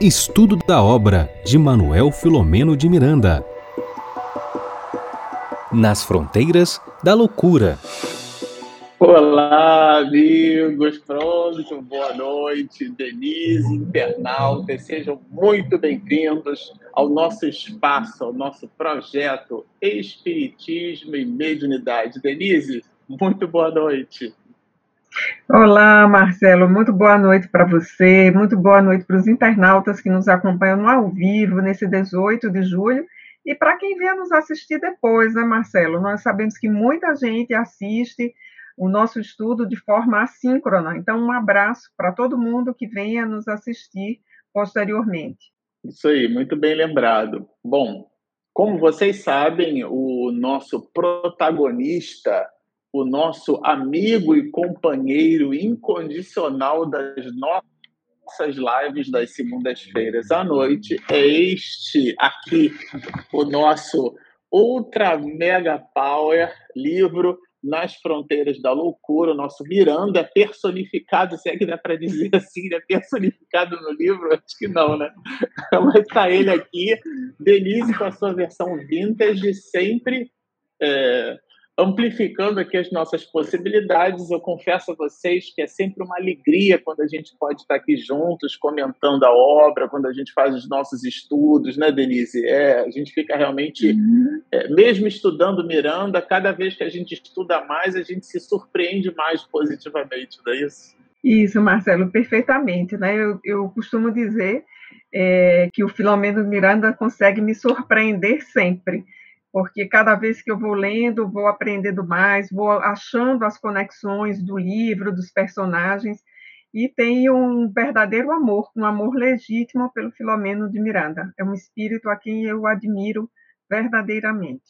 Estudo da obra de Manuel Filomeno de Miranda. Nas fronteiras da loucura. Olá, amigos, pronto, boa noite, Denise, internautas, sejam muito bem-vindos ao nosso espaço, ao nosso projeto Espiritismo e Mediunidade. Denise, muito boa noite. Olá, Marcelo, muito boa noite para você, muito boa noite para os internautas que nos acompanham ao vivo nesse 18 de julho e para quem vier nos assistir depois, né, Marcelo? Nós sabemos que muita gente assiste o nosso estudo de forma assíncrona, então um abraço para todo mundo que venha nos assistir posteriormente. Isso aí, muito bem lembrado. Bom, como vocês sabem, o nosso protagonista o nosso amigo e companheiro incondicional das nossas lives das segundas-feiras à noite é este aqui, o nosso Ultra Mega Power livro Nas Fronteiras da Loucura, o nosso Miranda personificado, se é que dá para dizer assim, né? personificado no livro, acho que não, né? Mas está ele aqui, Denise com a sua versão vintage, sempre é, amplificando aqui as nossas possibilidades. Eu confesso a vocês que é sempre uma alegria quando a gente pode estar aqui juntos, comentando a obra, quando a gente faz os nossos estudos, né, Denise? É, a gente fica realmente, uhum. é, mesmo estudando Miranda, cada vez que a gente estuda mais, a gente se surpreende mais positivamente, não é isso? Isso, Marcelo, perfeitamente. Né? Eu, eu costumo dizer é, que o Filomeno Miranda consegue me surpreender sempre porque cada vez que eu vou lendo, vou aprendendo mais, vou achando as conexões do livro, dos personagens, e tenho um verdadeiro amor, um amor legítimo pelo Filomeno de Miranda. É um espírito a quem eu admiro verdadeiramente.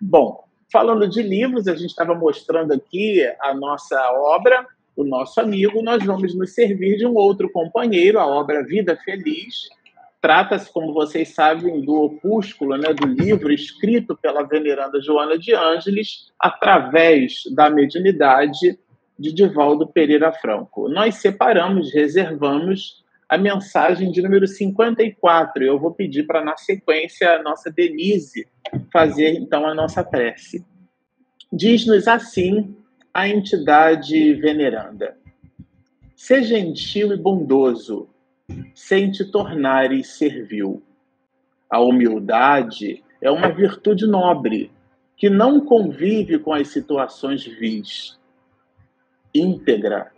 Bom, falando de livros, a gente estava mostrando aqui a nossa obra, o nosso amigo, nós vamos nos servir de um outro companheiro, a obra Vida Feliz, Trata-se, como vocês sabem, do opúsculo, né, do livro escrito pela veneranda Joana de Ângeles através da mediunidade de Divaldo Pereira Franco. Nós separamos, reservamos a mensagem de número 54. Eu vou pedir para, na sequência, a nossa Denise fazer, então, a nossa prece. Diz-nos assim a entidade veneranda. Seja gentil e bondoso, sem te tornares servil. A humildade é uma virtude nobre que não convive com as situações vis. Íntegra,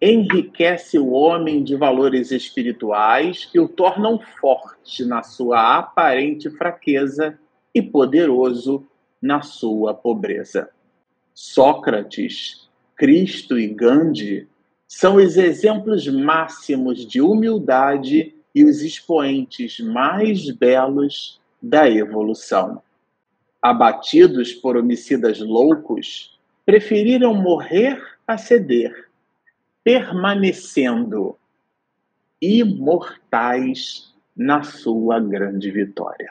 enriquece o homem de valores espirituais que o tornam forte na sua aparente fraqueza e poderoso na sua pobreza. Sócrates, Cristo e Gandhi são os exemplos máximos de humildade e os expoentes mais belos da evolução. Abatidos por homicidas loucos, preferiram morrer a ceder, permanecendo imortais na sua grande vitória.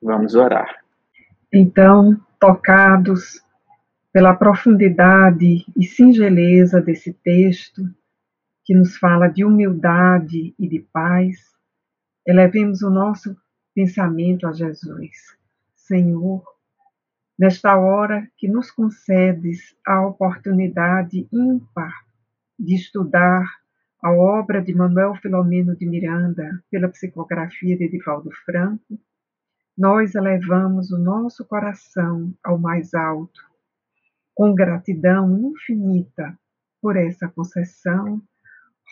Vamos orar. Então, tocados pela profundidade e singeleza desse texto, que nos fala de humildade e de paz, elevemos o nosso pensamento a Jesus. Senhor, nesta hora que nos concedes a oportunidade ímpar de estudar a obra de Manuel Filomeno de Miranda pela psicografia de Edivaldo Franco, nós elevamos o nosso coração ao mais alto com gratidão infinita por essa concessão,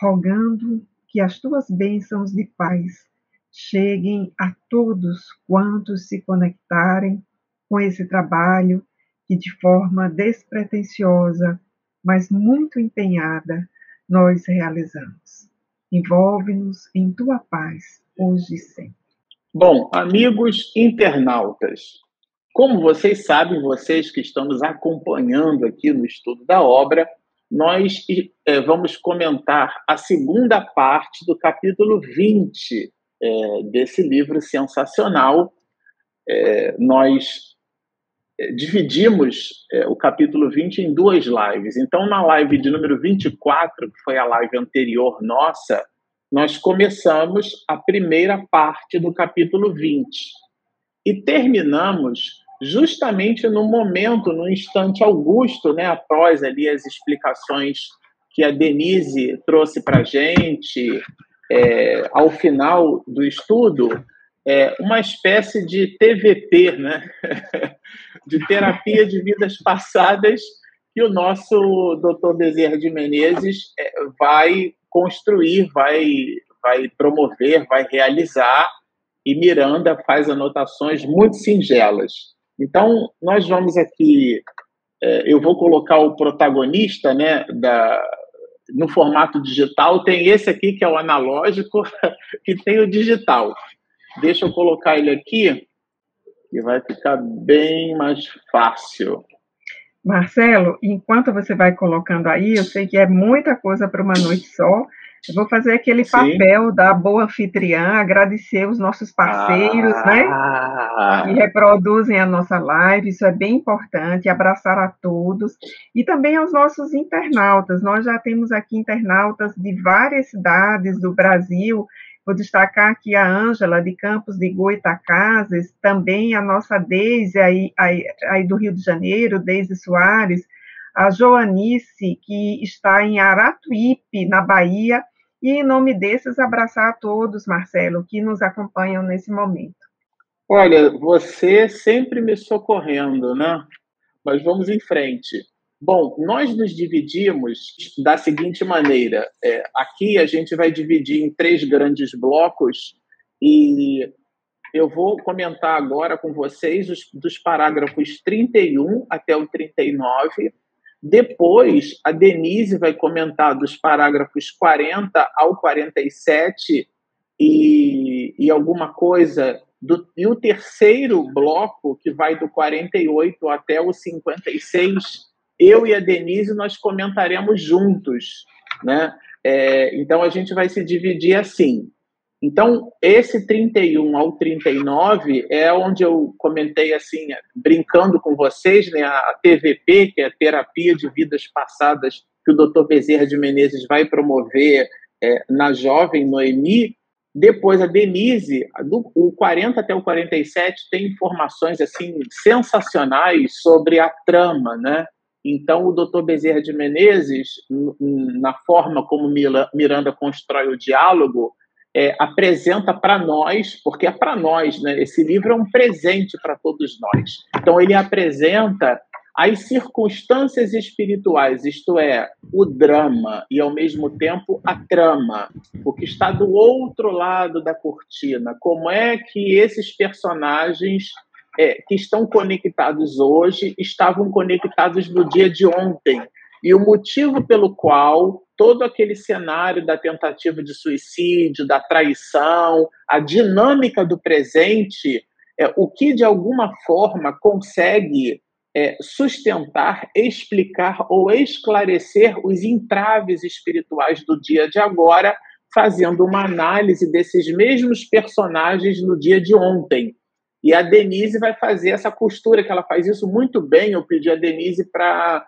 rogando que as tuas bênçãos de paz cheguem a todos quantos se conectarem com esse trabalho que de forma despretensiosa, mas muito empenhada, nós realizamos. Envolve-nos em tua paz, hoje e sempre. Bom, amigos internautas, como vocês sabem, vocês que estão nos acompanhando aqui no estudo da obra, nós é, vamos comentar a segunda parte do capítulo 20 é, desse livro sensacional. É, nós dividimos o capítulo 20 em duas lives. Então, na live de número 24, que foi a live anterior nossa, nós começamos a primeira parte do capítulo 20 e terminamos justamente no momento, no instante augusto, né, após ali as explicações que a Denise trouxe para a gente é, ao final do estudo, é, uma espécie de TVP, né? de terapia de vidas passadas, que o nosso doutor Bezerra de Menezes é, vai construir, vai, vai promover, vai realizar, e Miranda faz anotações muito singelas. Então, nós vamos aqui, é, eu vou colocar o protagonista né, da, no formato digital, tem esse aqui que é o analógico, e tem o digital. Deixa eu colocar ele aqui, que vai ficar bem mais fácil. Marcelo, enquanto você vai colocando aí, eu sei que é muita coisa para uma noite só. Eu vou fazer aquele Sim. papel da boa anfitriã, agradecer os nossos parceiros, né, ah. né? Que reproduzem a nossa live, isso é bem importante, abraçar a todos. E também aos nossos internautas. Nós já temos aqui internautas de várias cidades do Brasil Vou destacar aqui a Ângela, de Campos de Goitacazes, também a nossa Deise, aí, aí, aí do Rio de Janeiro, Deise Soares, a Joanice, que está em Aratuípe, na Bahia, e em nome desses, abraçar a todos, Marcelo, que nos acompanham nesse momento. Olha, você sempre me socorrendo, né? Mas vamos em frente. Bom, nós nos dividimos da seguinte maneira: é, aqui a gente vai dividir em três grandes blocos e eu vou comentar agora com vocês os, dos parágrafos 31 até o 39. Depois, a Denise vai comentar dos parágrafos 40 ao 47 e, e alguma coisa. Do, e o terceiro bloco, que vai do 48 até o 56, eu e a Denise nós comentaremos juntos, né? É, então a gente vai se dividir assim. Então, esse 31 ao 39 é onde eu comentei assim, brincando com vocês, né, a TVP, que é a Terapia de Vidas Passadas, que o Dr. Bezerra de Menezes vai promover é, na Jovem Noemi. Depois, a Denise, do o 40 até o 47, tem informações assim sensacionais sobre a trama, né? Então, o doutor Bezerra de Menezes, na forma como Miranda constrói o diálogo, é, apresenta para nós, porque é para nós, né? esse livro é um presente para todos nós. Então, ele apresenta as circunstâncias espirituais, isto é, o drama e, ao mesmo tempo, a trama, o que está do outro lado da cortina. Como é que esses personagens é, que estão conectados hoje estavam conectados no dia de ontem. E o motivo pelo qual todo aquele cenário da tentativa de suicídio, da traição, a dinâmica do presente, é, o que de alguma forma consegue é, sustentar, explicar ou esclarecer os entraves espirituais do dia de agora, fazendo uma análise desses mesmos personagens no dia de ontem. E a Denise vai fazer essa costura, que ela faz isso muito bem. Eu pedi a Denise para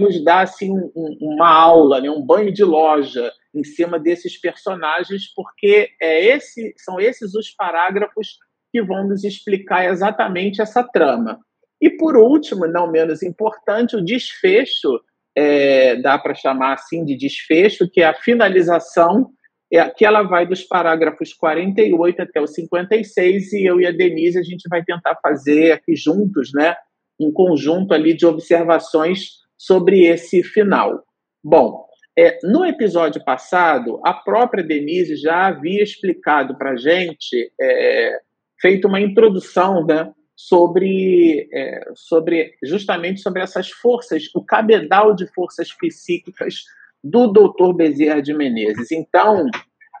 nos dar assim, um, uma aula, né, um banho de loja em cima desses personagens, porque é esse, são esses os parágrafos que vão nos explicar exatamente essa trama. E por último, não menos importante, o desfecho, é, dá para chamar assim de desfecho, que é a finalização é, que ela vai dos parágrafos 48 até o 56, e eu e a Denise a gente vai tentar fazer aqui juntos, né, um conjunto ali de observações sobre esse final. Bom, é, no episódio passado, a própria Denise já havia explicado para a gente, é, feito uma introdução, né, sobre, é, sobre justamente sobre essas forças, o cabedal de forças psíquicas do doutor Bezerra de Menezes. Então,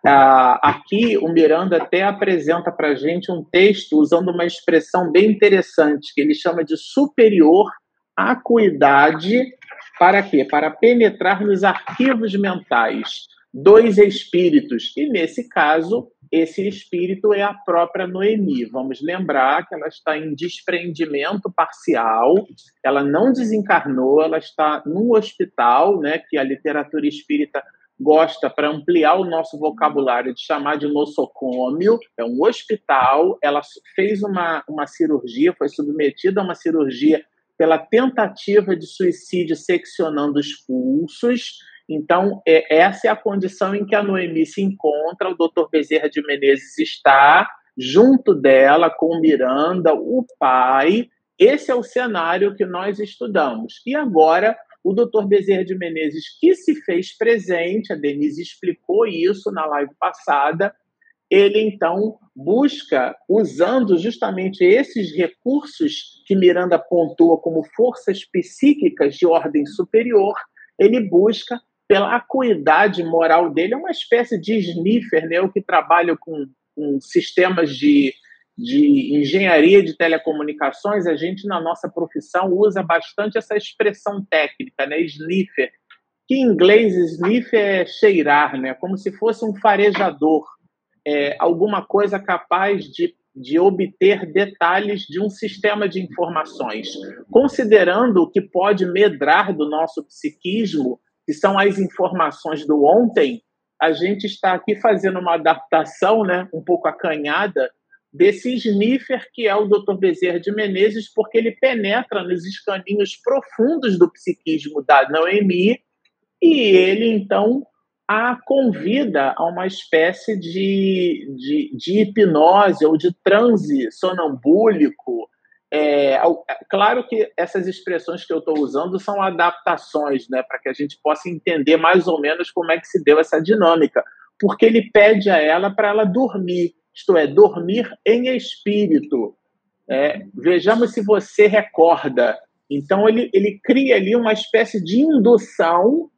aqui o Miranda até apresenta para a gente um texto usando uma expressão bem interessante, que ele chama de superior acuidade para quê? Para penetrar nos arquivos mentais dos espíritos. E nesse caso, esse espírito é a própria Noemi. Vamos lembrar que ela está em desprendimento parcial, ela não desencarnou, ela está num hospital, né, que a literatura espírita gosta, para ampliar o nosso vocabulário, de chamar de nosocômio, é um hospital. Ela fez uma, uma cirurgia, foi submetida a uma cirurgia pela tentativa de suicídio seccionando os pulsos. Então, é, essa é a condição em que a Noemi se encontra, o doutor Bezerra de Menezes está junto dela com Miranda, o pai. Esse é o cenário que nós estudamos. E agora, o doutor Bezerra de Menezes, que se fez presente, a Denise explicou isso na live passada, ele então busca, usando justamente esses recursos que Miranda pontua como forças psíquicas de ordem superior, ele busca pela acuidade moral dele, é uma espécie de sniffer, né, o que trabalha com, com sistemas de, de engenharia de telecomunicações, a gente, na nossa profissão, usa bastante essa expressão técnica, né, sniffer, que em inglês sniffer é cheirar, né, como se fosse um farejador, é, alguma coisa capaz de de obter detalhes de um sistema de informações, considerando o que pode medrar do nosso psiquismo que são as informações do ontem, a gente está aqui fazendo uma adaptação, né, um pouco acanhada, desse sniffer que é o Dr. Bezerra de Menezes, porque ele penetra nos escaninhos profundos do psiquismo da Noemi e ele, então, a convida a uma espécie de, de, de hipnose ou de transe sonambúlico, é, é, claro que essas expressões que eu estou usando são adaptações, né, para que a gente possa entender mais ou menos como é que se deu essa dinâmica, porque ele pede a ela para ela dormir, isto é, dormir em espírito. É, vejamos se você recorda. Então ele, ele cria ali uma espécie de indução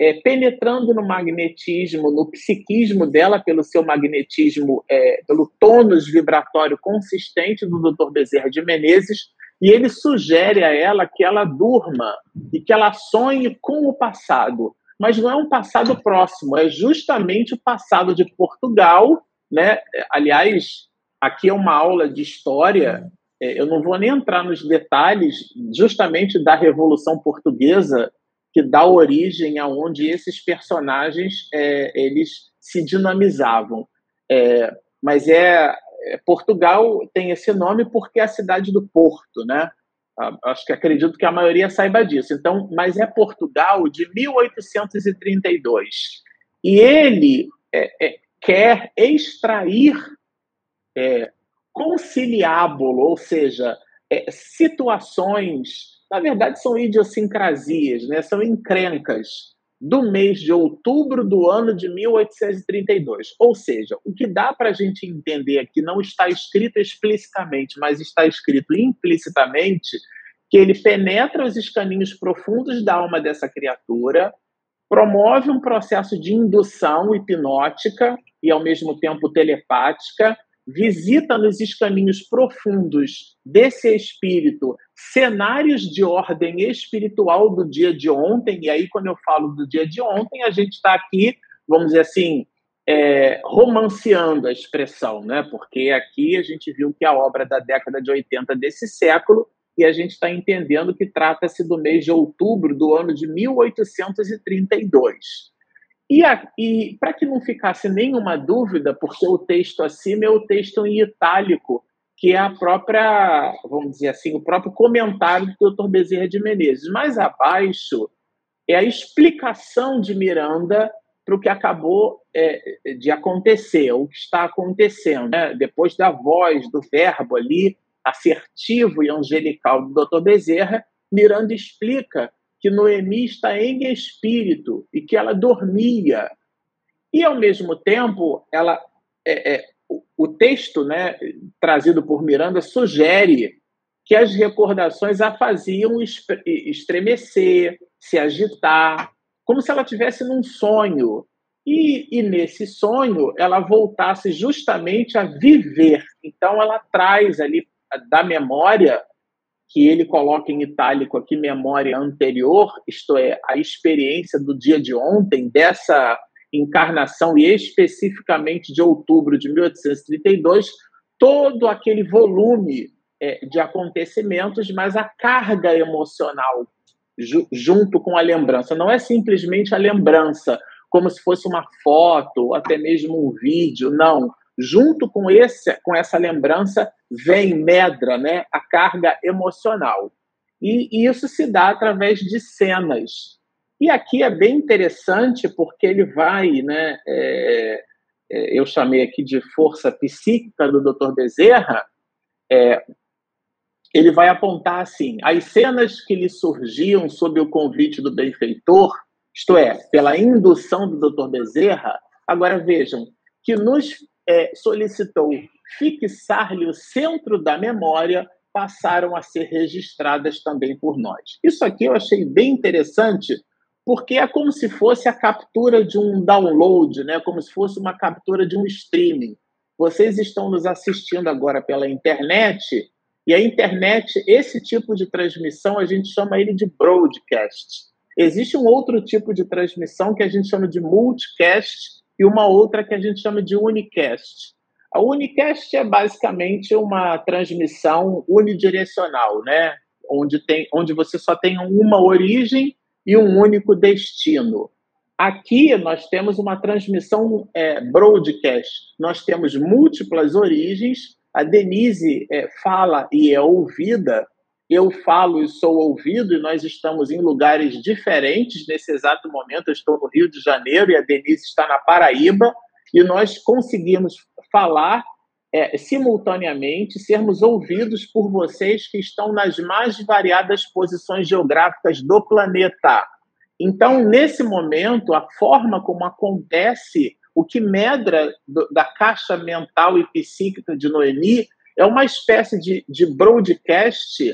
é, penetrando no magnetismo, no psiquismo dela, pelo seu magnetismo, é, pelo tônus vibratório consistente do Dr. Bezerra de Menezes, e ele sugere a ela que ela durma e que ela sonhe com o passado. Mas não é um passado próximo, é justamente o passado de Portugal. Né? Aliás, aqui é uma aula de história. É, eu não vou nem entrar nos detalhes justamente da Revolução Portuguesa, que dá origem aonde esses personagens é, eles se dinamizavam. É, mas é, é, Portugal tem esse nome porque é a cidade do Porto, né? Ah, acho que acredito que a maioria saiba disso. Então, mas é Portugal de 1832 e ele é, é, quer extrair é, conciliábulo, ou seja, situações na verdade, são idiosincrasias, né? são encrencas do mês de outubro do ano de 1832. Ou seja, o que dá para a gente entender aqui não está escrito explicitamente, mas está escrito implicitamente que ele penetra os escaninhos profundos da alma dessa criatura, promove um processo de indução hipnótica e, ao mesmo tempo, telepática, visita nos escaninhos profundos desse espírito cenários de ordem espiritual do dia de ontem, e aí, quando eu falo do dia de ontem, a gente está aqui, vamos dizer assim, é, romanceando a expressão, né? porque aqui a gente viu que a obra da década de 80 desse século, e a gente está entendendo que trata-se do mês de outubro do ano de 1832. E, e para que não ficasse nenhuma dúvida, porque o texto acima é o texto em itálico, que é a própria, vamos dizer assim, o próprio comentário do Dr. Bezerra de Menezes. Mais abaixo é a explicação de Miranda para o que acabou é, de acontecer, o que está acontecendo. Né? Depois da voz, do verbo ali, assertivo e angelical do Dr. Bezerra, Miranda explica que Noemi está em espírito e que ela dormia. E, ao mesmo tempo, ela é, é, o texto né, trazido por Miranda sugere que as recordações a faziam estremecer, se agitar, como se ela tivesse num sonho. E, e, nesse sonho ela voltasse justamente a viver. Então ela traz ali da memória que ele coloca em itálico aqui memória anterior, isto é, a experiência do dia de ontem, dessa encarnação, e especificamente de outubro de 1832, todo aquele volume é, de acontecimentos, mas a carga emocional ju junto com a lembrança. Não é simplesmente a lembrança, como se fosse uma foto, até mesmo um vídeo, não. Junto com, esse, com essa lembrança vem, medra, né, a carga emocional. E, e isso se dá através de cenas. E aqui é bem interessante porque ele vai, né, é, é, eu chamei aqui de força psíquica do Dr. Bezerra, é, ele vai apontar assim: as cenas que lhe surgiam sob o convite do benfeitor, isto é, pela indução do Dr. Bezerra, agora vejam, que nos é, solicitou fixar-lhe o centro da memória, passaram a ser registradas também por nós. Isso aqui eu achei bem interessante, porque é como se fosse a captura de um download, né? como se fosse uma captura de um streaming. Vocês estão nos assistindo agora pela internet e a internet, esse tipo de transmissão, a gente chama ele de broadcast. Existe um outro tipo de transmissão que a gente chama de multicast e uma outra que a gente chama de unicast. A unicast é basicamente uma transmissão unidirecional, né? Onde, tem, onde você só tem uma origem e um único destino. Aqui nós temos uma transmissão é, broadcast. Nós temos múltiplas origens a Denise é, fala e é ouvida, eu falo e sou ouvido, e nós estamos em lugares diferentes nesse exato momento. Eu estou no Rio de Janeiro e a Denise está na Paraíba, e nós conseguimos falar é, simultaneamente, sermos ouvidos por vocês que estão nas mais variadas posições geográficas do planeta. Então, nesse momento, a forma como acontece o que medra do, da caixa mental e psíquica de Noemi é uma espécie de, de broadcast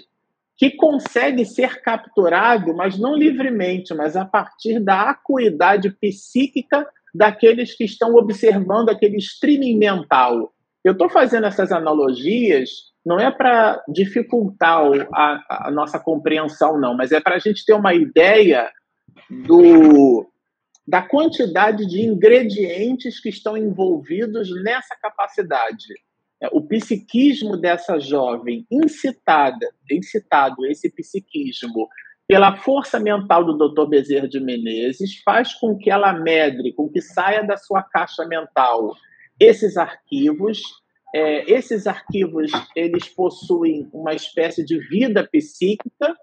que consegue ser capturado, mas não livremente, mas a partir da acuidade psíquica daqueles que estão observando aquele streaming mental. Eu estou fazendo essas analogias não é para dificultar a, a, nossa compreensão, não, mas é para a gente ter uma ideia do, da quantidade de ingredientes que estão envolvidos nessa capacidade. É, o psiquismo dessa jovem, incitada, incitado esse psiquismo pela força mental do Dr. Bezerra de Menezes, faz com que ela medre, com que saia da sua caixa mental esses arquivos. É, esses arquivos eles possuem uma espécie de vida psíquica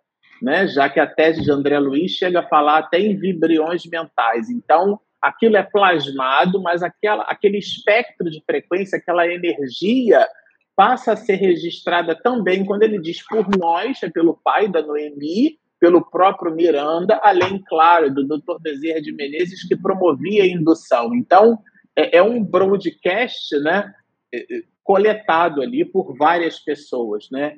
né? já que a tese de André Luiz chega a falar até em vibriões mentais. Então, aquilo é plasmado, mas aquela, aquele espectro de frequência, aquela energia, passa a ser registrada também quando ele diz por nós, é pelo pai da Noemi, pelo próprio Miranda, além, claro, do Dr. Bezerra de Menezes, que promovia a indução. Então, é, é um broadcast né, é, é, coletado ali por várias pessoas. Né?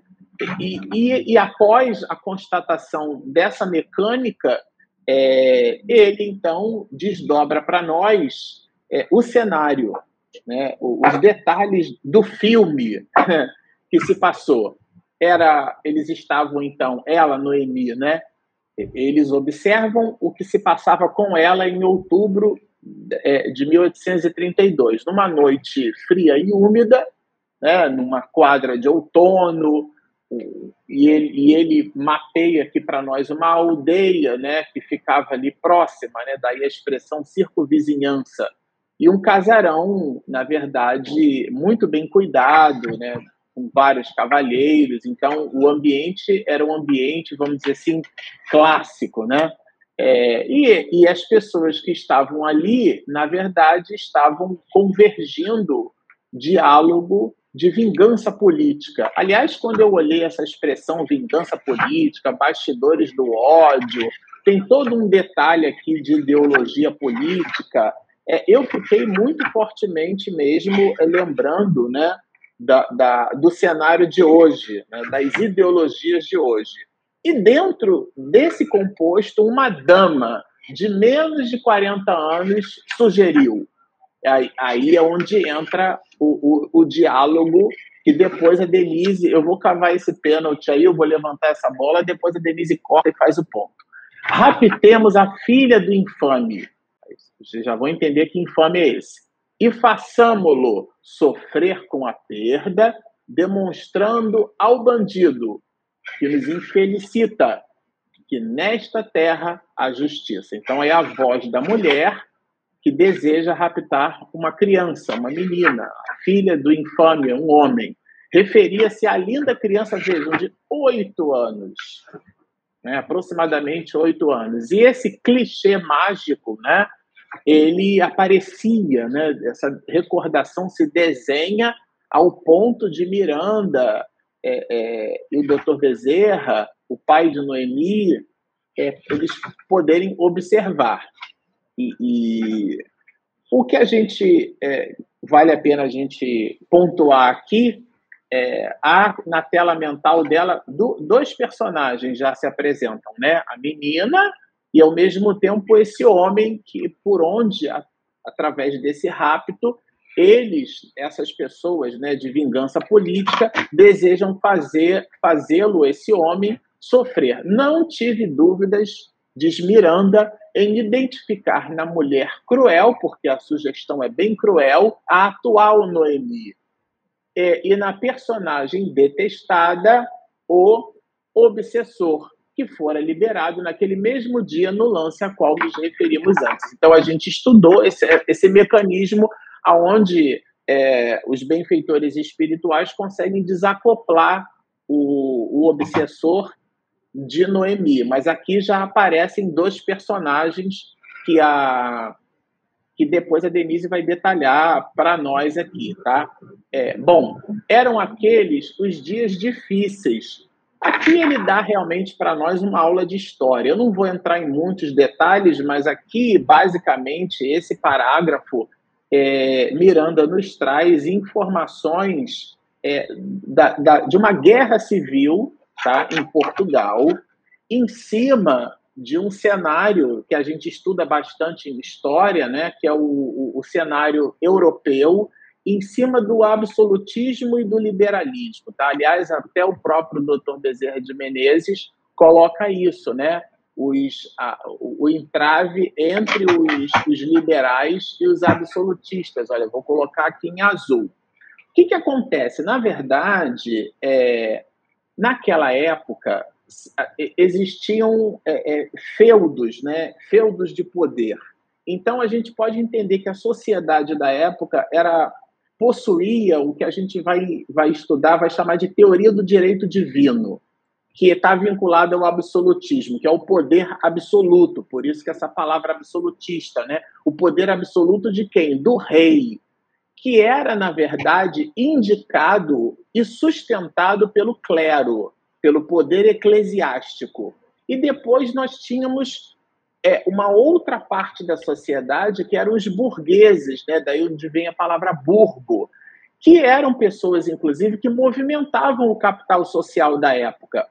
E, e, e, após a constatação dessa mecânica, é, ele então desdobra para nós é, o cenário, né, os detalhes do filme que se passou. Era, eles estavam então, ela, Noemi, né? Eles observam o que se passava com ela em outubro é, de 1832, numa noite fria e úmida, né, numa quadra de outono, e ele, e ele mapeia aqui para nós uma aldeia né, que ficava ali próxima, né, daí a expressão circunvizinhança. E um casarão, na verdade, muito bem cuidado, né, com vários cavalheiros. Então, o ambiente era um ambiente, vamos dizer assim, clássico. Né? É, e, e as pessoas que estavam ali, na verdade, estavam convergindo diálogo de vingança política. Aliás, quando eu olhei essa expressão vingança política, bastidores do ódio, tem todo um detalhe aqui de ideologia política. É, eu fiquei muito fortemente mesmo lembrando né, da, da, do cenário de hoje, né, das ideologias de hoje. E dentro desse composto, uma dama de menos de 40 anos sugeriu Aí, aí é onde entra o, o, o diálogo e depois a Denise, eu vou cavar esse pênalti aí, eu vou levantar essa bola, depois a Denise corta e faz o ponto. Raptemos a filha do infame. Vocês já vão entender que infame é esse. E façamo-lo sofrer com a perda, demonstrando ao bandido que nos infelicita que nesta terra há justiça. Então é a voz da mulher que deseja raptar uma criança, uma menina, a filha do infame, um homem. Referia-se à linda criança, vejam, de oito anos, né, aproximadamente oito anos. E esse clichê mágico, né, ele aparecia, né, essa recordação se desenha ao ponto de Miranda é, é, e o Dr. Bezerra, o pai de Noemi, é, eles poderem observar. E, e, o que a gente é, vale a pena a gente pontuar aqui é, há na tela mental dela do, dois personagens já se apresentam, né? A menina e ao mesmo tempo esse homem que por onde a, através desse rapto eles, essas pessoas, né, de vingança política, desejam fazer fazê-lo esse homem sofrer. Não tive dúvidas, diz Miranda, em identificar na mulher cruel, porque a sugestão é bem cruel, a atual Noemi é, e na personagem detestada, o obsessor, que fora liberado naquele mesmo dia no lance a qual nos referimos antes. Então a gente estudou esse, esse mecanismo aonde é, os benfeitores espirituais conseguem desacoplar o, o obsessor de Noemi, mas aqui já aparecem dois personagens que a que depois a Denise vai detalhar para nós aqui, tá? É, bom, eram aqueles os dias difíceis. Aqui ele dá realmente para nós uma aula de história. Eu não vou entrar em muitos detalhes, mas aqui, basicamente, esse parágrafo, é, Miranda nos traz informações é, da, da, de uma guerra civil tá, em Portugal, em cima de um cenário que a gente estuda bastante em história, né, que é o, o, o cenário europeu, em cima do absolutismo e do liberalismo. Tá? Aliás, até o próprio doutor Bezerra de Menezes coloca isso, né? Os, a, o entrave entre os, os, liberais e os absolutistas. Olha, vou colocar aqui em azul. O que, que acontece? Na verdade, é, naquela época, existiam é, é, feudos, né? feudos de poder. Então a gente pode entender que a sociedade da época era possuía o que a gente vai, vai estudar, vai chamar de teoria do direito divino, que está vinculada ao absolutismo, que é o poder absoluto, por isso que essa palavra absolutista, né? O poder absoluto de quem? Do rei, que era, na verdade, indicado e sustentado pelo clero pelo poder eclesiástico. E depois nós tínhamos é, uma outra parte da sociedade que eram os burgueses, né? daí onde vem a palavra burgo, que eram pessoas, inclusive, que movimentavam o capital social da época,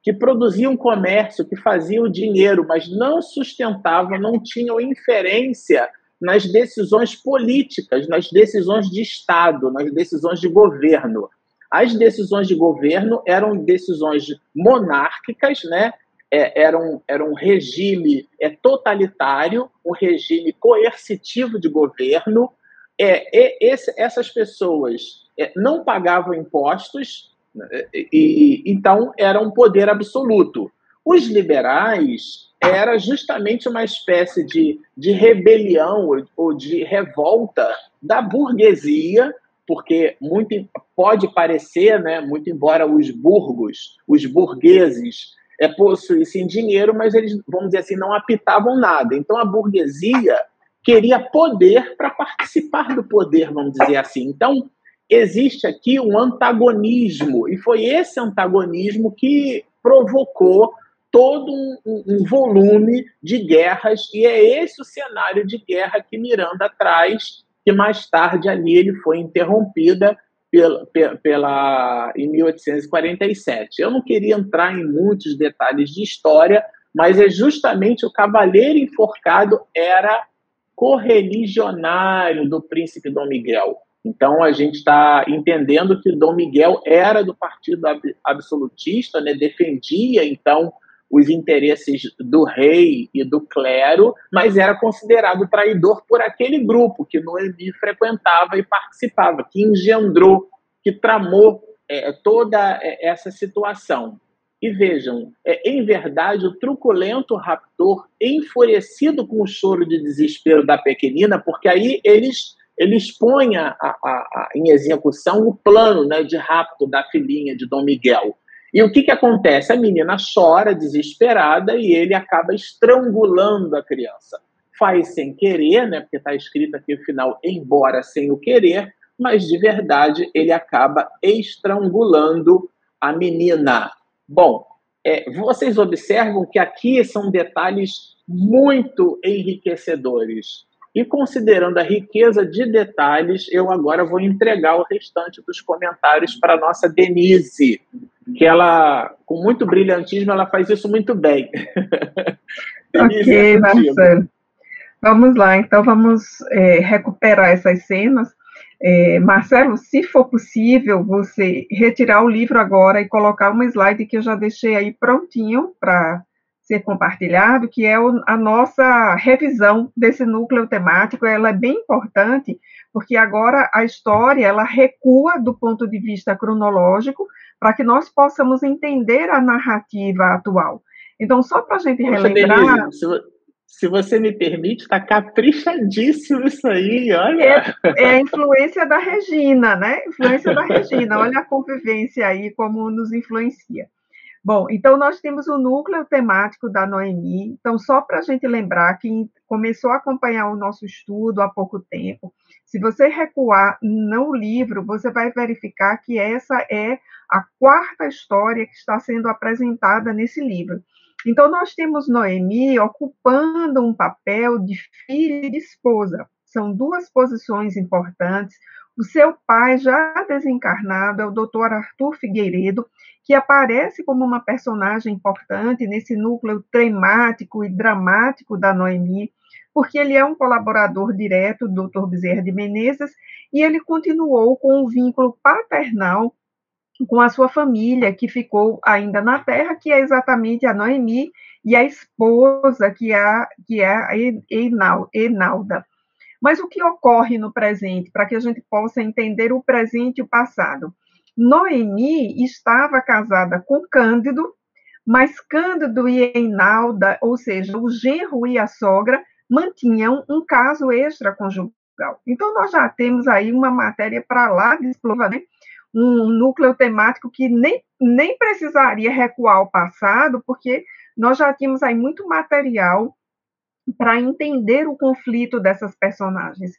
que produziam comércio, que faziam dinheiro, mas não sustentavam, não tinham inferência nas decisões políticas, nas decisões de Estado, nas decisões de governo. As decisões de governo eram decisões monárquicas, né? É, era, um, era um regime é, totalitário, um regime coercitivo de governo. É, esse, essas pessoas é, não pagavam impostos, né, e, e, então era um poder absoluto. Os liberais era justamente uma espécie de, de rebelião ou de revolta da burguesia porque muito pode parecer, né, muito embora os burgos, os burgueses, é, possuíssem dinheiro, mas eles, vamos dizer assim, não apitavam nada. Então a burguesia queria poder para participar do poder, vamos dizer assim. Então existe aqui um antagonismo, e foi esse antagonismo que provocou todo um, um, volume de guerras, e é esse o cenário de guerra que Miranda traz que mais tarde ali ele foi interrompida pela, pela, em 1847. Eu não queria entrar em muitos detalhes de história, mas é justamente o cavaleiro enforcado era correligionário do príncipe Dom Miguel. Então a gente está entendendo que Dom Miguel era do partido absolutista, né? defendia então os interesses do rei e do clero, mas era considerado traidor por aquele grupo que Noemi frequentava e participava, que engendrou, que tramou é, toda é, essa situação. E vejam, é, em verdade, o truculento raptor, enfurecido com o choro de desespero da pequenina, porque aí eles ele expõe a, a, a, em execução o plano né, de rapto da filhinha de Dom Miguel. E o que, que acontece? A menina chora desesperada e ele acaba estrangulando a criança. Faz sem querer, né, porque está escrito aqui no final, embora sem o querer, mas de verdade ele acaba estrangulando a menina. Bom, é, vocês observam que aqui são detalhes muito enriquecedores. E considerando a riqueza de detalhes, eu agora vou entregar o restante dos comentários para a nossa Denise, que ela, com muito brilhantismo, ela faz isso muito bem. Denise, ok, é Marcelo. Vamos lá, então vamos é, recuperar essas cenas. É, Marcelo, se for possível, você retirar o livro agora e colocar uma slide que eu já deixei aí prontinho para ser compartilhado, que é o, a nossa revisão desse núcleo temático. Ela é bem importante, porque agora a história ela recua do ponto de vista cronológico para que nós possamos entender a narrativa atual. Então, só para a gente Poxa, relembrar. Denise, se, se, você me permite, está caprichadíssimo isso aí, olha. É, é, a influência da Regina, né? Influência da Regina, olha a convivência aí, como nos influencia. Bom, então nós temos o núcleo temático da Noemi. Então, só para a gente lembrar, quem começou a acompanhar o nosso estudo há pouco tempo, se você recuar no livro, você vai verificar que essa é a quarta história que está sendo apresentada nesse livro. Então, nós temos Noemi ocupando um papel de filha e de esposa. São duas posições importantes. O seu pai, já desencarnado, é o doutor Arthur Figueiredo, que aparece como uma personagem importante nesse núcleo temático e dramático da Noemi, porque ele é um colaborador direto do Dr. Bezerra de Menezes e ele continuou com o vínculo paternal com a sua família, que ficou ainda na Terra, que é exatamente a Noemi e a esposa, que é, que é a Enalda. Mas o que ocorre no presente, para que a gente possa entender o presente e o passado? Noemi estava casada com Cândido, mas Cândido e Einalda, ou seja, o genro e a sogra, mantinham um caso extraconjugal. Então, nós já temos aí uma matéria para lá de explora, né? um núcleo temático que nem, nem precisaria recuar ao passado, porque nós já tínhamos aí muito material para entender o conflito dessas personagens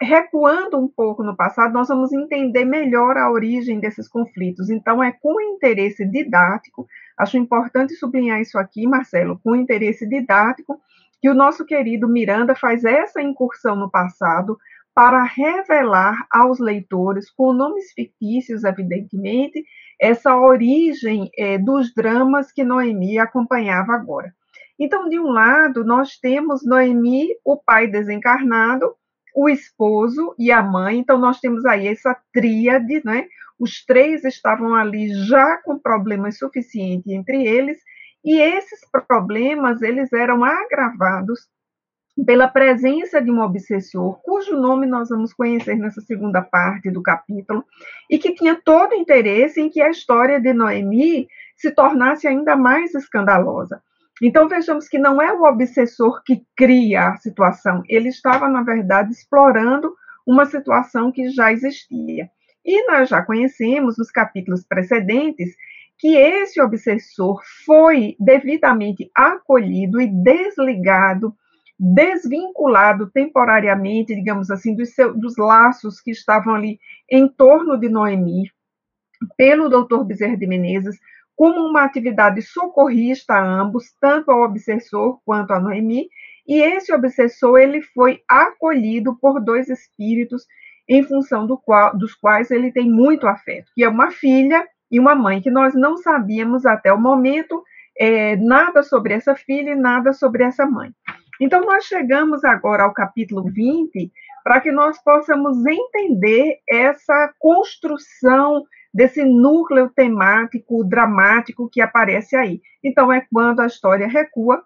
recuando um pouco no passado, nós vamos entender melhor a origem desses conflitos. Então, é com interesse didático, acho importante sublinhar isso aqui, Marcelo, com interesse didático, que o nosso querido Miranda faz essa incursão no passado para revelar aos leitores, com nomes fictícios, evidentemente, essa origem é, dos dramas que Noemi acompanhava agora. Então, de um lado, nós temos Noemi, o pai desencarnado, o esposo e a mãe. Então, nós temos aí essa tríade, né? Os três estavam ali já com problemas suficientes entre eles, e esses problemas eles eram agravados pela presença de um obsessor, cujo nome nós vamos conhecer nessa segunda parte do capítulo, e que tinha todo interesse em que a história de Noemi se tornasse ainda mais escandalosa. Então vejamos que não é o obsessor que cria a situação, ele estava, na verdade, explorando uma situação que já existia. E nós já conhecemos nos capítulos precedentes que esse obsessor foi devidamente acolhido e desligado, desvinculado temporariamente, digamos assim, dos, dos laços que estavam ali em torno de Noemi, pelo doutor Bezerra de Menezes, como uma atividade socorrista a ambos, tanto ao obsessor quanto a Noemi, e esse obsessor ele foi acolhido por dois espíritos em função do qual, dos quais ele tem muito afeto, que é uma filha e uma mãe, que nós não sabíamos até o momento é, nada sobre essa filha e nada sobre essa mãe. Então, nós chegamos agora ao capítulo 20 para que nós possamos entender essa construção desse núcleo temático, dramático que aparece aí. Então, é quando a história recua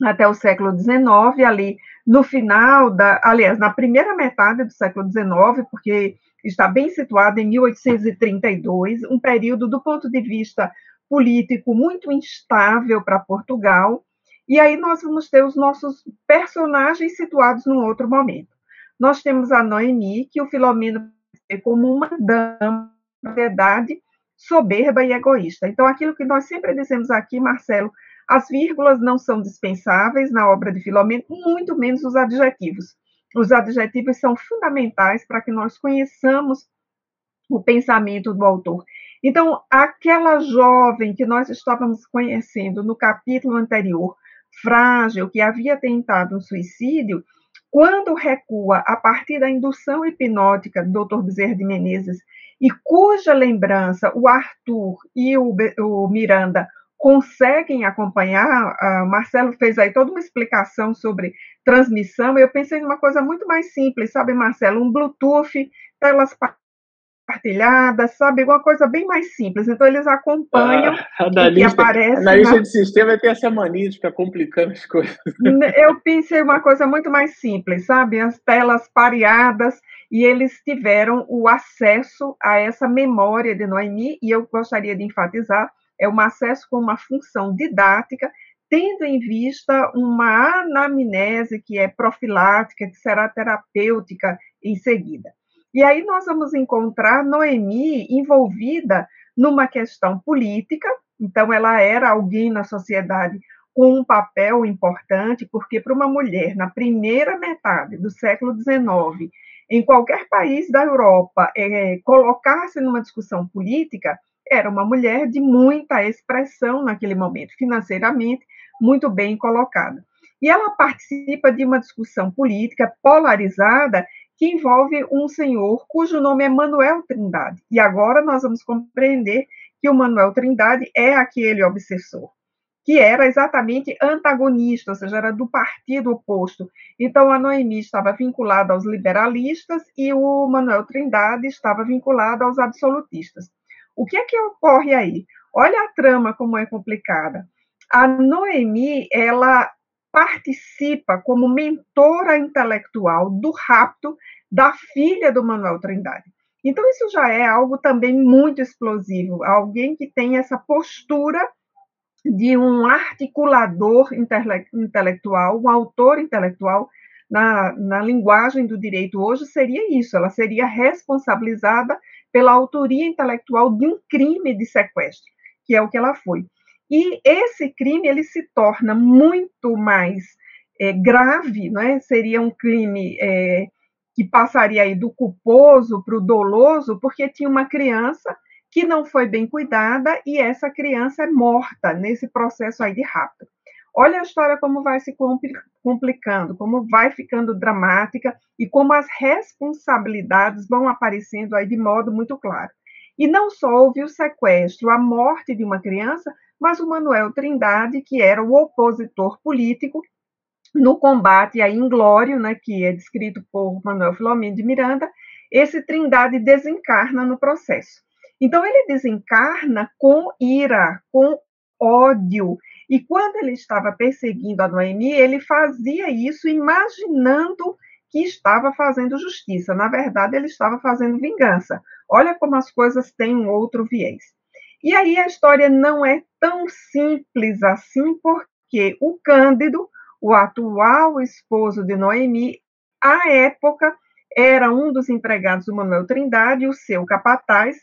até o século XIX, ali no final da, aliás, na primeira metade do século XIX, porque está bem situado em 1832, um período do ponto de vista político muito instável para Portugal, e aí nós vamos ter os nossos personagens situados num outro momento. Nós temos a Noemi, que o Filomeno vê como uma dama de idade soberba e egoísta. Então, aquilo que nós sempre dizemos aqui, Marcelo, as vírgulas não são dispensáveis na obra de Filomeno, muito menos os adjetivos. Os adjetivos são fundamentais para que nós conheçamos o pensamento do autor. Então, aquela jovem que nós estávamos conhecendo no capítulo anterior, frágil, que havia tentado um suicídio, quando recua a partir da indução hipnótica do Dr. Bezerra de Menezes, e cuja lembrança o Arthur e o, o Miranda conseguem acompanhar, uh, Marcelo fez aí toda uma explicação sobre transmissão, eu pensei em uma coisa muito mais simples, sabe, Marcelo? Um Bluetooth, telas partilhadas, sabe? Uma coisa bem mais simples. Então, eles acompanham ah, analista, aparece. Analista na... de sistema tem essa mania de ficar complicando as coisas. Eu pensei uma coisa muito mais simples, sabe? As telas pareadas, e eles tiveram o acesso a essa memória de Noemi, e eu gostaria de enfatizar, é um acesso com uma função didática, tendo em vista uma anamnese que é profilática, que será terapêutica em seguida. E aí nós vamos encontrar Noemi envolvida numa questão política, então ela era alguém na sociedade com um papel importante, porque para uma mulher na primeira metade do século XIX, em qualquer país da Europa, é, colocar-se numa discussão política, era uma mulher de muita expressão naquele momento, financeiramente muito bem colocada. E ela participa de uma discussão política polarizada que envolve um senhor cujo nome é Manuel Trindade. E agora nós vamos compreender que o Manuel Trindade é aquele obsessor, que era exatamente antagonista, ou seja, era do partido oposto. Então a Noemi estava vinculada aos liberalistas e o Manuel Trindade estava vinculado aos absolutistas. O que é que ocorre aí? Olha a trama como é complicada. A Noemi, ela participa como mentora intelectual do rapto da filha do Manuel Trindade. Então, isso já é algo também muito explosivo, alguém que tem essa postura de um articulador intele intelectual, um autor intelectual, na, na linguagem do direito hoje, seria isso, ela seria responsabilizada pela autoria intelectual de um crime de sequestro, que é o que ela foi. E esse crime ele se torna muito mais é, grave, não é? seria um crime é, que passaria aí do culposo para o doloso, porque tinha uma criança que não foi bem cuidada e essa criança é morta nesse processo aí de rapto. Olha a história como vai se complicando, como vai ficando dramática e como as responsabilidades vão aparecendo aí de modo muito claro. E não só houve o sequestro, a morte de uma criança, mas o Manuel Trindade, que era o opositor político no combate a Inglório, né, que é descrito por Manuel Filomeno de Miranda, esse Trindade desencarna no processo. Então, ele desencarna com ira, com ódio. E quando ele estava perseguindo a Noemi, ele fazia isso imaginando que estava fazendo justiça. Na verdade, ele estava fazendo vingança. Olha como as coisas têm um outro viés. E aí a história não é tão simples assim, porque o Cândido, o atual esposo de Noemi, à época era um dos empregados do Manuel Trindade, o seu capataz,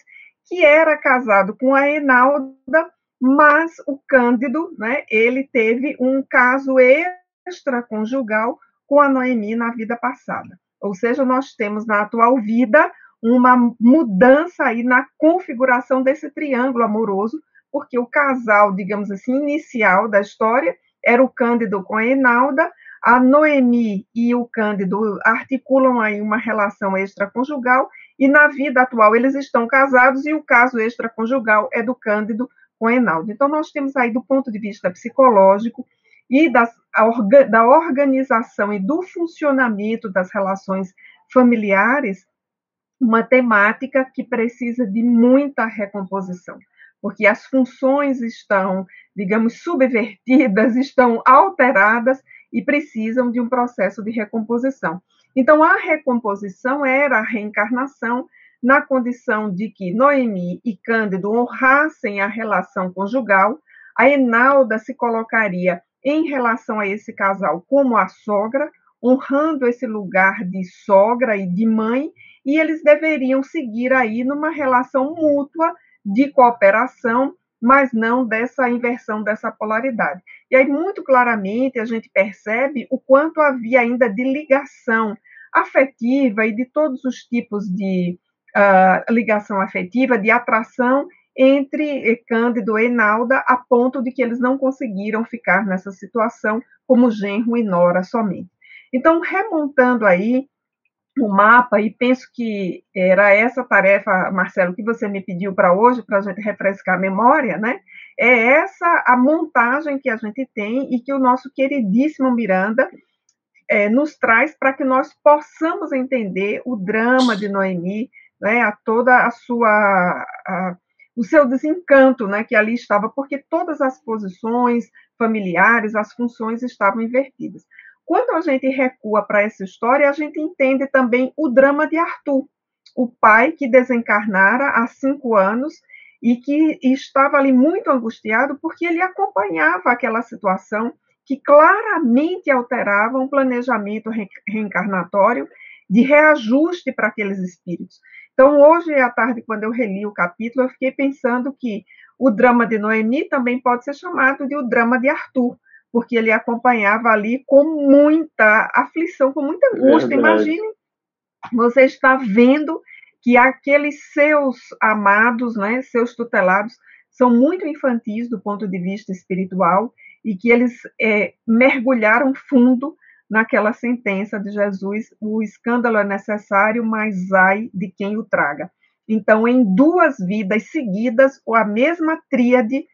que era casado com a Enalda, mas o Cândido, né, ele teve um caso extraconjugal com a Noemi na vida passada. Ou seja, nós temos na atual vida uma mudança aí na configuração desse triângulo amoroso, porque o casal, digamos assim, inicial da história era o Cândido com a Enalda, a Noemi e o Cândido articulam aí uma relação extraconjugal, e na vida atual eles estão casados e o caso extraconjugal é do Cândido com a Enalda. Então, nós temos aí, do ponto de vista psicológico e das, da organização e do funcionamento das relações familiares, uma temática que precisa de muita recomposição, porque as funções estão, digamos, subvertidas, estão alteradas e precisam de um processo de recomposição. Então, a recomposição era a reencarnação na condição de que Noemi e Cândido honrassem a relação conjugal, a Enalda se colocaria em relação a esse casal como a sogra, honrando esse lugar de sogra e de mãe, e eles deveriam seguir aí numa relação mútua de cooperação, mas não dessa inversão dessa polaridade. E aí, muito claramente, a gente percebe o quanto havia ainda de ligação afetiva e de todos os tipos de uh, ligação afetiva, de atração entre Cândido e Nalda, a ponto de que eles não conseguiram ficar nessa situação como genro e nora somente. Então, remontando aí o mapa, e penso que era essa tarefa, Marcelo, que você me pediu para hoje, para a gente refrescar a memória, né? É essa a montagem que a gente tem e que o nosso queridíssimo Miranda é, nos traz para que nós possamos entender o drama de Noemi, né, a toda a sua a, o seu desencanto, né, que ali estava, porque todas as posições familiares, as funções estavam invertidas. Quando a gente recua para essa história, a gente entende também o drama de Arthur, o pai que desencarnara há cinco anos e que estava ali muito angustiado porque ele acompanhava aquela situação que claramente alterava um planejamento reencarnatório de reajuste para aqueles espíritos. Então, hoje à tarde, quando eu reli o capítulo, eu fiquei pensando que o drama de Noemi também pode ser chamado de o drama de Arthur, porque ele acompanhava ali com muita aflição, com muita angústia. É Imagine você está vendo que aqueles seus amados, né, seus tutelados, são muito infantis do ponto de vista espiritual e que eles é, mergulharam fundo naquela sentença de Jesus: o escândalo é necessário, mas ai de quem o traga. Então, em duas vidas seguidas, a mesma tríade,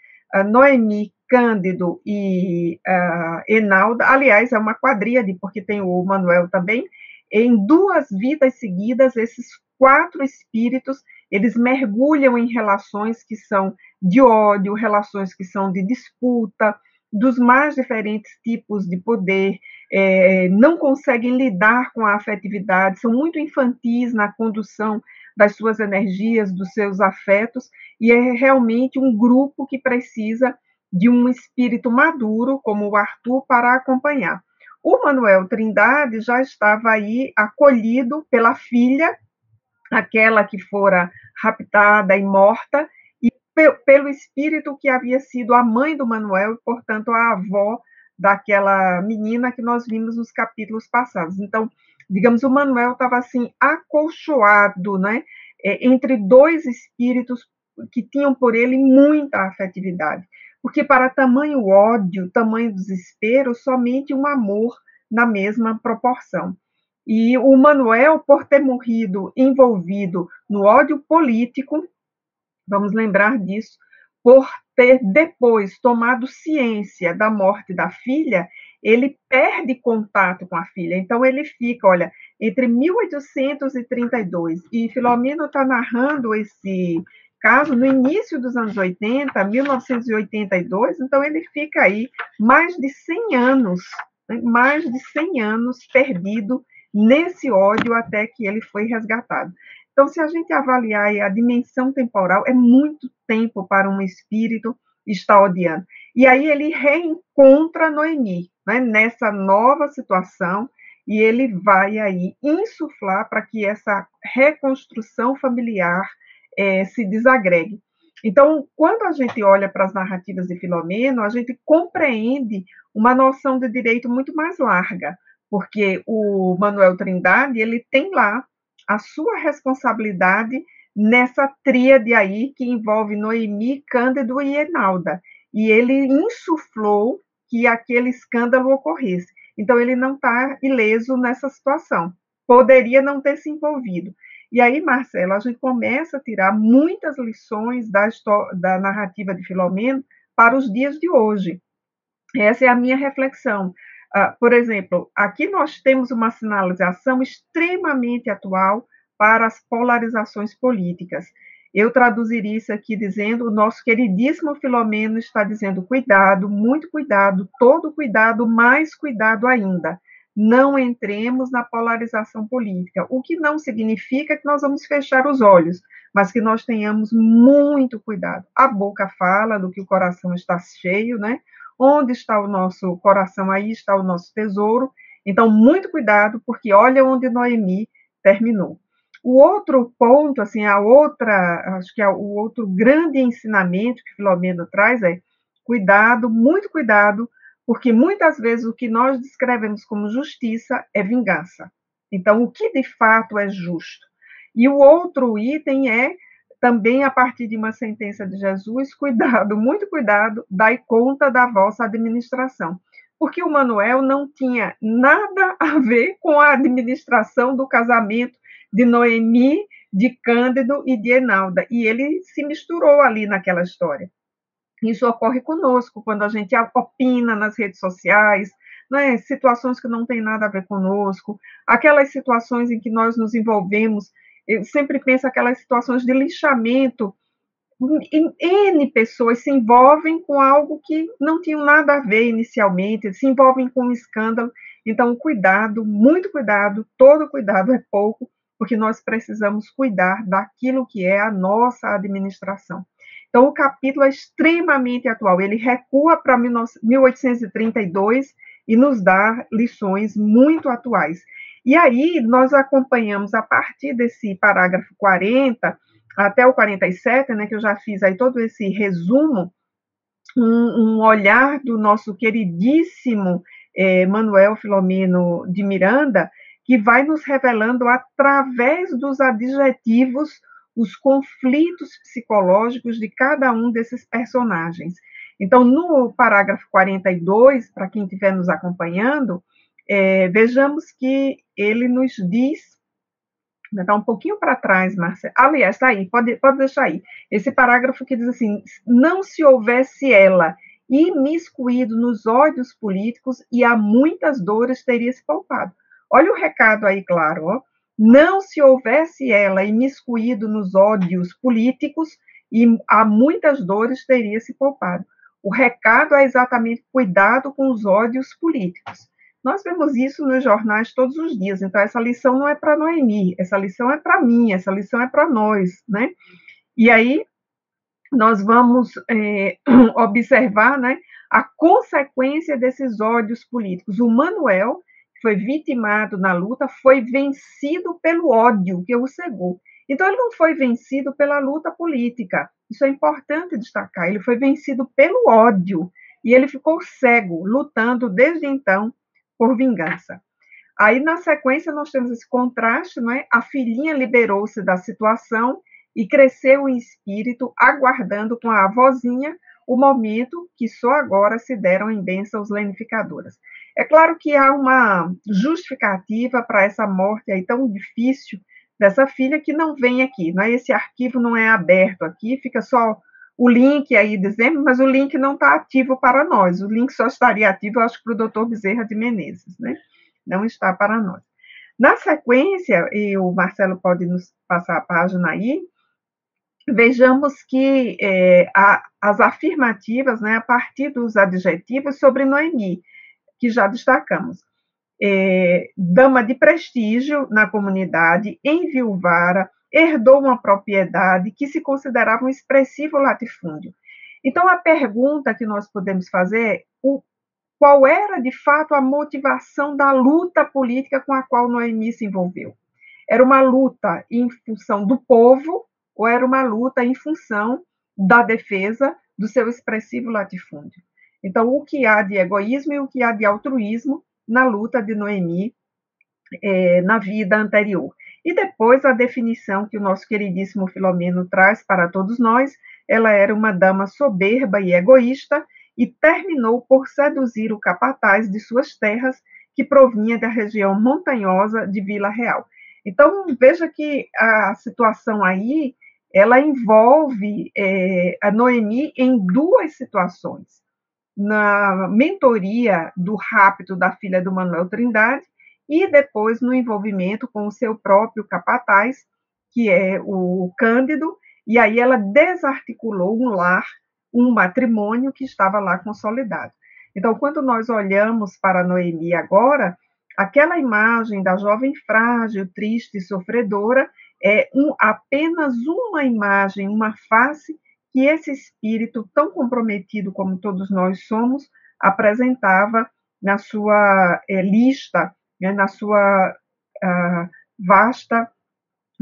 Noemi, Cândido e uh, Enalda, aliás, é uma quadríade, porque tem o Manuel também, em duas vidas seguidas, esses quatro espíritos, eles mergulham em relações que são de ódio, relações que são de disputa, dos mais diferentes tipos de poder, é, não conseguem lidar com a afetividade, são muito infantis na condução das suas energias, dos seus afetos, e é realmente um grupo que precisa de um espírito maduro, como o Arthur, para acompanhar. O Manuel Trindade já estava aí acolhido pela filha, aquela que fora raptada e morta, pelo espírito que havia sido a mãe do Manuel e, portanto, a avó daquela menina que nós vimos nos capítulos passados. Então, digamos, o Manuel estava assim acolchoado, né, é, entre dois espíritos que tinham por ele muita afetividade, porque para tamanho ódio, tamanho desespero, somente um amor na mesma proporção. E o Manuel, por ter morrido envolvido no ódio político, vamos lembrar disso, por ter depois tomado ciência da morte da filha, ele perde contato com a filha. Então, ele fica, olha, entre 1832 e Filomeno está narrando esse caso no início dos anos 80, 1982, então ele fica aí mais de 100 anos, né, mais de 100 anos perdido nesse ódio até que ele foi resgatado. Então, se a gente avaliar a dimensão temporal, é muito tempo para um espírito estar odiando. E aí ele reencontra Noemi, né, nessa nova situação, e ele vai aí insuflar para que essa reconstrução familiar é, se desagregue. Então, quando a gente olha para as narrativas de Filomeno, a gente compreende uma noção de direito muito mais larga, porque o Manuel Trindade, ele tem lá a sua responsabilidade nessa tríade aí que envolve Noemi, Cândido e Enalda. E ele insuflou que aquele escândalo ocorresse. Então, ele não está ileso nessa situação. Poderia não ter se envolvido. E aí, Marcelo, a gente começa a tirar muitas lições da, da narrativa de Filomeno para os dias de hoje. Essa é a minha reflexão. Uh, por exemplo, aqui nós temos uma sinalização extremamente atual para as polarizações políticas. Eu traduziria isso aqui dizendo: o nosso queridíssimo Filomeno está dizendo cuidado, muito cuidado, todo cuidado, mais cuidado ainda. Não entremos na polarização política, o que não significa que nós vamos fechar os olhos, mas que nós tenhamos muito cuidado. A boca fala do que o coração está cheio, né? Onde está o nosso coração, aí está o nosso tesouro. Então, muito cuidado, porque olha onde Noemi terminou. O outro ponto, assim, a outra, acho que é o outro grande ensinamento que Filomeno traz é cuidado, muito cuidado porque muitas vezes o que nós descrevemos como justiça é vingança. Então, o que de fato é justo? E o outro item é também a partir de uma sentença de Jesus, cuidado, muito cuidado, dai conta da vossa administração. Porque o Manuel não tinha nada a ver com a administração do casamento de Noemi, de Cândido e de Enalda. E ele se misturou ali naquela história. Isso ocorre conosco quando a gente opina nas redes sociais, né, situações que não têm nada a ver conosco, aquelas situações em que nós nos envolvemos, eu sempre penso aquelas situações de lixamento, N pessoas se envolvem com algo que não tinham nada a ver inicialmente, se envolvem com um escândalo. Então, cuidado, muito cuidado, todo cuidado é pouco, porque nós precisamos cuidar daquilo que é a nossa administração. Então, o capítulo é extremamente atual. Ele recua para 1832 e nos dá lições muito atuais. E aí, nós acompanhamos a partir desse parágrafo 40 até o 47, né, que eu já fiz aí todo esse resumo, um, um olhar do nosso queridíssimo é, Manuel Filomeno de Miranda, que vai nos revelando através dos adjetivos os conflitos psicológicos de cada um desses personagens. Então, no parágrafo 42, para quem estiver nos acompanhando, é, vejamos que ele nos diz, está um pouquinho para trás, Marcelo. Aliás, está aí, pode, pode deixar aí. Esse parágrafo que diz assim: não se houvesse ela imiscuído nos ódios políticos e a muitas dores teria se poupado. Olha o recado aí, claro, ó não se houvesse ela imiscuído nos ódios políticos e há muitas dores teria se poupado. O recado é exatamente cuidado com os ódios políticos. Nós vemos isso nos jornais todos os dias, então essa lição não é para Noemi, essa lição é para mim, essa lição é para nós, né? E aí nós vamos é, observar, né, a consequência desses ódios políticos. O Manuel foi vitimado na luta, foi vencido pelo ódio que o cegou. Então, ele não foi vencido pela luta política. Isso é importante destacar. Ele foi vencido pelo ódio. E ele ficou cego, lutando desde então por vingança. Aí, na sequência, nós temos esse contraste, não é? A filhinha liberou-se da situação e cresceu em espírito, aguardando com a avózinha o momento que só agora se deram em bênçãos lenificadoras. É claro que há uma justificativa para essa morte aí tão difícil dessa filha que não vem aqui, não é? Esse arquivo não é aberto aqui, fica só o link aí dizendo, mas o link não está ativo para nós. O link só estaria ativo, acho, para o doutor Bezerra de Menezes, né? Não está para nós. Na sequência, e o Marcelo pode nos passar a página aí, vejamos que é, a, as afirmativas, né, a partir dos adjetivos sobre Noemi, que já destacamos. É, dama de prestígio na comunidade, enviuvara, herdou uma propriedade que se considerava um expressivo latifúndio. Então, a pergunta que nós podemos fazer é o, qual era, de fato, a motivação da luta política com a qual Noemi se envolveu? Era uma luta em função do povo ou era uma luta em função da defesa do seu expressivo latifúndio? Então, o que há de egoísmo e o que há de altruísmo na luta de Noemi é, na vida anterior. E depois a definição que o nosso queridíssimo Filomeno traz para todos nós, ela era uma dama soberba e egoísta e terminou por seduzir o capataz de suas terras, que provinha da região montanhosa de Vila Real. Então, veja que a situação aí, ela envolve é, a Noemi em duas situações na mentoria do rapto da filha do Manuel Trindade e depois no envolvimento com o seu próprio capataz, que é o Cândido, e aí ela desarticulou um lar, um matrimônio que estava lá consolidado. Então, quando nós olhamos para Noemi agora, aquela imagem da jovem frágil, triste e sofredora é um, apenas uma imagem, uma face que esse espírito, tão comprometido como todos nós somos, apresentava na sua é, lista, né, na sua uh, vasta,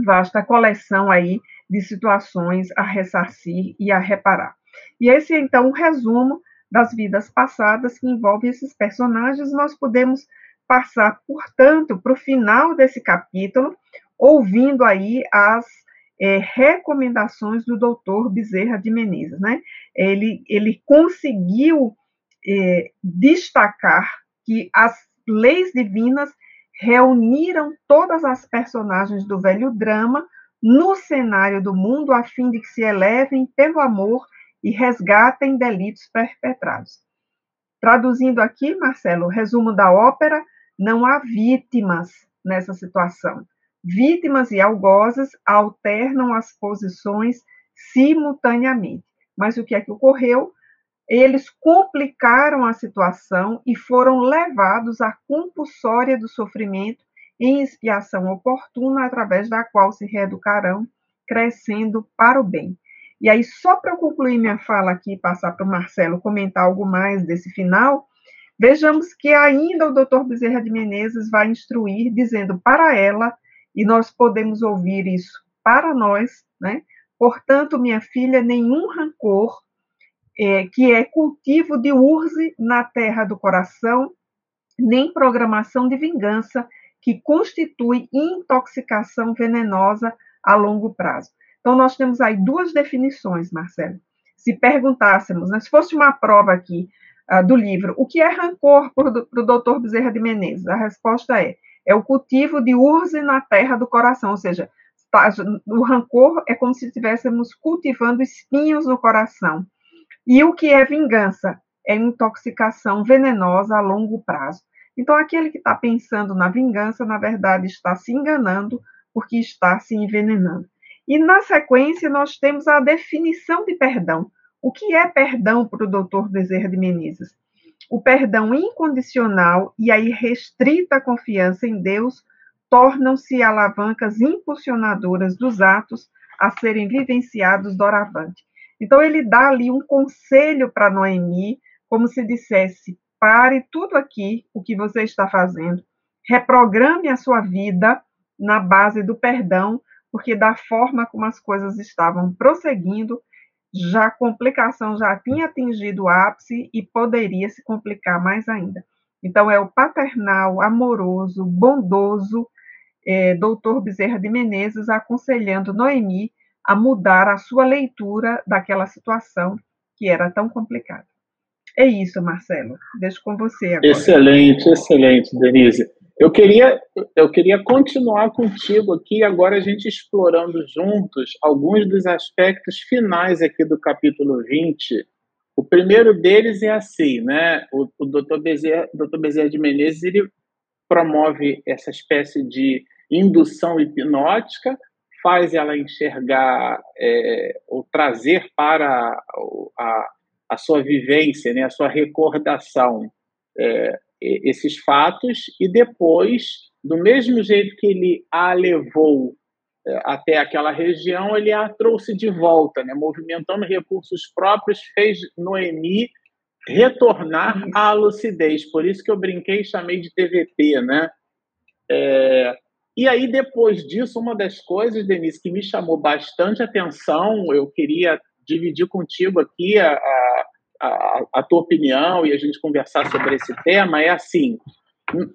vasta coleção aí de situações a ressarcir e a reparar. E esse é, então, o resumo das vidas passadas que envolve esses personagens. Nós podemos passar, portanto, para o final desse capítulo, ouvindo aí as é, recomendações do doutor Bezerra de Menezes. Né? Ele, ele conseguiu é, destacar que as leis divinas reuniram todas as personagens do velho drama no cenário do mundo a fim de que se elevem pelo amor e resgatem delitos perpetrados. Traduzindo aqui, Marcelo, o resumo da ópera, não há vítimas nessa situação. Vítimas e algozes alternam as posições simultaneamente. Mas o que é que ocorreu? Eles complicaram a situação e foram levados à compulsória do sofrimento em expiação oportuna, através da qual se reeducarão, crescendo para o bem. E aí, só para eu concluir minha fala aqui, passar para o Marcelo comentar algo mais desse final, vejamos que ainda o doutor Bezerra de Menezes vai instruir, dizendo para ela, e nós podemos ouvir isso para nós, né? Portanto, minha filha, nenhum rancor, é, que é cultivo de urze na terra do coração, nem programação de vingança, que constitui intoxicação venenosa a longo prazo. Então, nós temos aí duas definições, Marcelo. Se perguntássemos, né, se fosse uma prova aqui uh, do livro, o que é rancor para o doutor Bezerra de Menezes? A resposta é: é o cultivo de urze na terra do coração, ou seja, tá, o rancor é como se estivéssemos cultivando espinhos no coração. E o que é vingança? É intoxicação venenosa a longo prazo. Então, aquele que está pensando na vingança, na verdade, está se enganando porque está se envenenando. E na sequência, nós temos a definição de perdão. O que é perdão para o doutor Bezerra de Menezes? O perdão incondicional e a irrestrita confiança em Deus tornam-se alavancas impulsionadoras dos atos a serem vivenciados doravante. Então, ele dá ali um conselho para Noemi, como se dissesse: pare tudo aqui, o que você está fazendo, reprograme a sua vida na base do perdão porque da forma como as coisas estavam prosseguindo, já a complicação já tinha atingido o ápice e poderia se complicar mais ainda. Então, é o paternal, amoroso, bondoso é, doutor Bezerra de Menezes aconselhando Noemi a mudar a sua leitura daquela situação que era tão complicada. É isso, Marcelo. Deixo com você agora. Excelente, excelente, Denise. Eu queria, eu queria continuar contigo aqui, agora a gente explorando juntos alguns dos aspectos finais aqui do capítulo 20. O primeiro deles é assim, né? O, o Dr. Bezerra, Dr. Bezerra de Menezes ele promove essa espécie de indução hipnótica, faz ela enxergar é, ou trazer para a, a sua vivência, né, a sua recordação, é, esses fatos e depois, do mesmo jeito que ele a levou é, até aquela região, ele a trouxe de volta, né? movimentando recursos próprios, fez Noemi retornar à lucidez. Por isso que eu brinquei e chamei de TVT, né? É... E aí, depois disso, uma das coisas, Denise, que me chamou bastante atenção, eu queria dividir contigo aqui a, a a, a tua opinião e a gente conversar sobre esse tema é assim.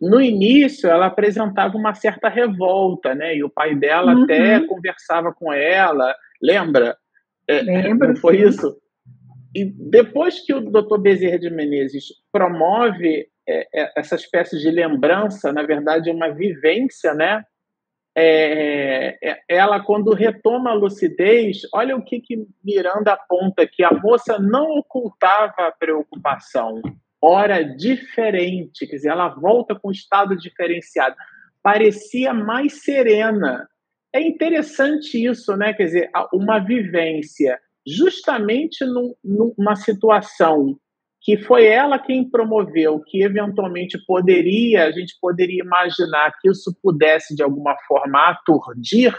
No início, ela apresentava uma certa revolta, né? E o pai dela uhum. até conversava com ela, lembra? É, Lembro. Não foi sim. isso? E depois que o Dr. Bezerra de Menezes promove é, é, essa espécie de lembrança, na verdade, uma vivência, né? É, é, ela, quando retoma a lucidez, olha o que, que Miranda aponta que a moça não ocultava a preocupação, ora diferente, quer dizer, ela volta com um estado diferenciado, parecia mais serena. É interessante isso, né? Quer dizer, uma vivência justamente num, numa situação que foi ela quem promoveu, que eventualmente poderia, a gente poderia imaginar que isso pudesse de alguma forma aturdir.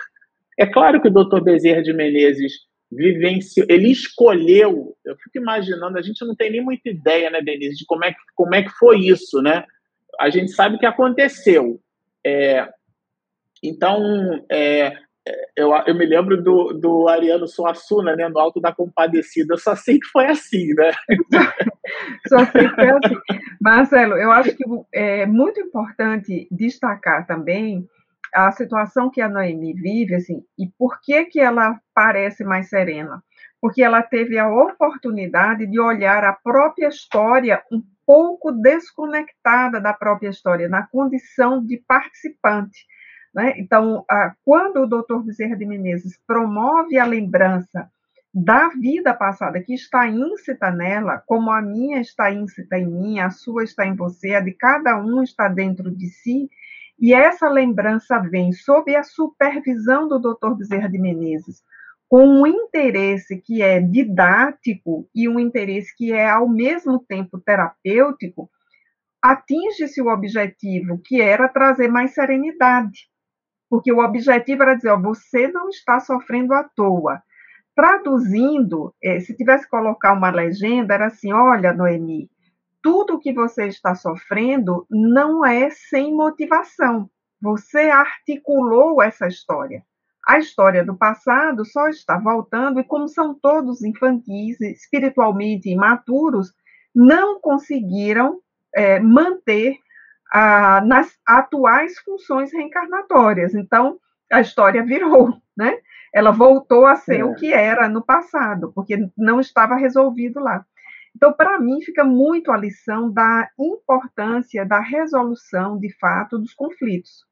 É claro que o Dr. Bezerra de Menezes vivenciou, ele escolheu, eu fico imaginando, a gente não tem nem muita ideia, né, Denise, de como é que, como é que foi isso, né? A gente sabe que aconteceu. É, então, é, eu, eu me lembro do, do Ariano Suassuna, né, no Alto da Compadecida, eu só sei que foi assim, né? só sei que foi assim. Marcelo, eu acho que é muito importante destacar também a situação que a Noemi vive, assim, e por que que ela parece mais serena? Porque ela teve a oportunidade de olhar a própria história um pouco desconectada da própria história, na condição de participante. Né? Então, quando o doutor Bezerra de Menezes promove a lembrança da vida passada que está íncita nela, como a minha está íncita em mim, a sua está em você, a de cada um está dentro de si, e essa lembrança vem sob a supervisão do doutor Bezerra de Menezes, com um interesse que é didático e um interesse que é ao mesmo tempo terapêutico, atinge-se o objetivo que era trazer mais serenidade porque o objetivo era dizer, ó, você não está sofrendo à toa. Traduzindo, é, se tivesse que colocar uma legenda, era assim, olha, Noemi, tudo que você está sofrendo não é sem motivação. Você articulou essa história. A história do passado só está voltando, e como são todos infantis, espiritualmente imaturos, não conseguiram é, manter ah, nas atuais funções reencarnatórias. Então, a história virou, né? Ela voltou a ser é. o que era no passado, porque não estava resolvido lá. Então, para mim, fica muito a lição da importância da resolução, de fato, dos conflitos.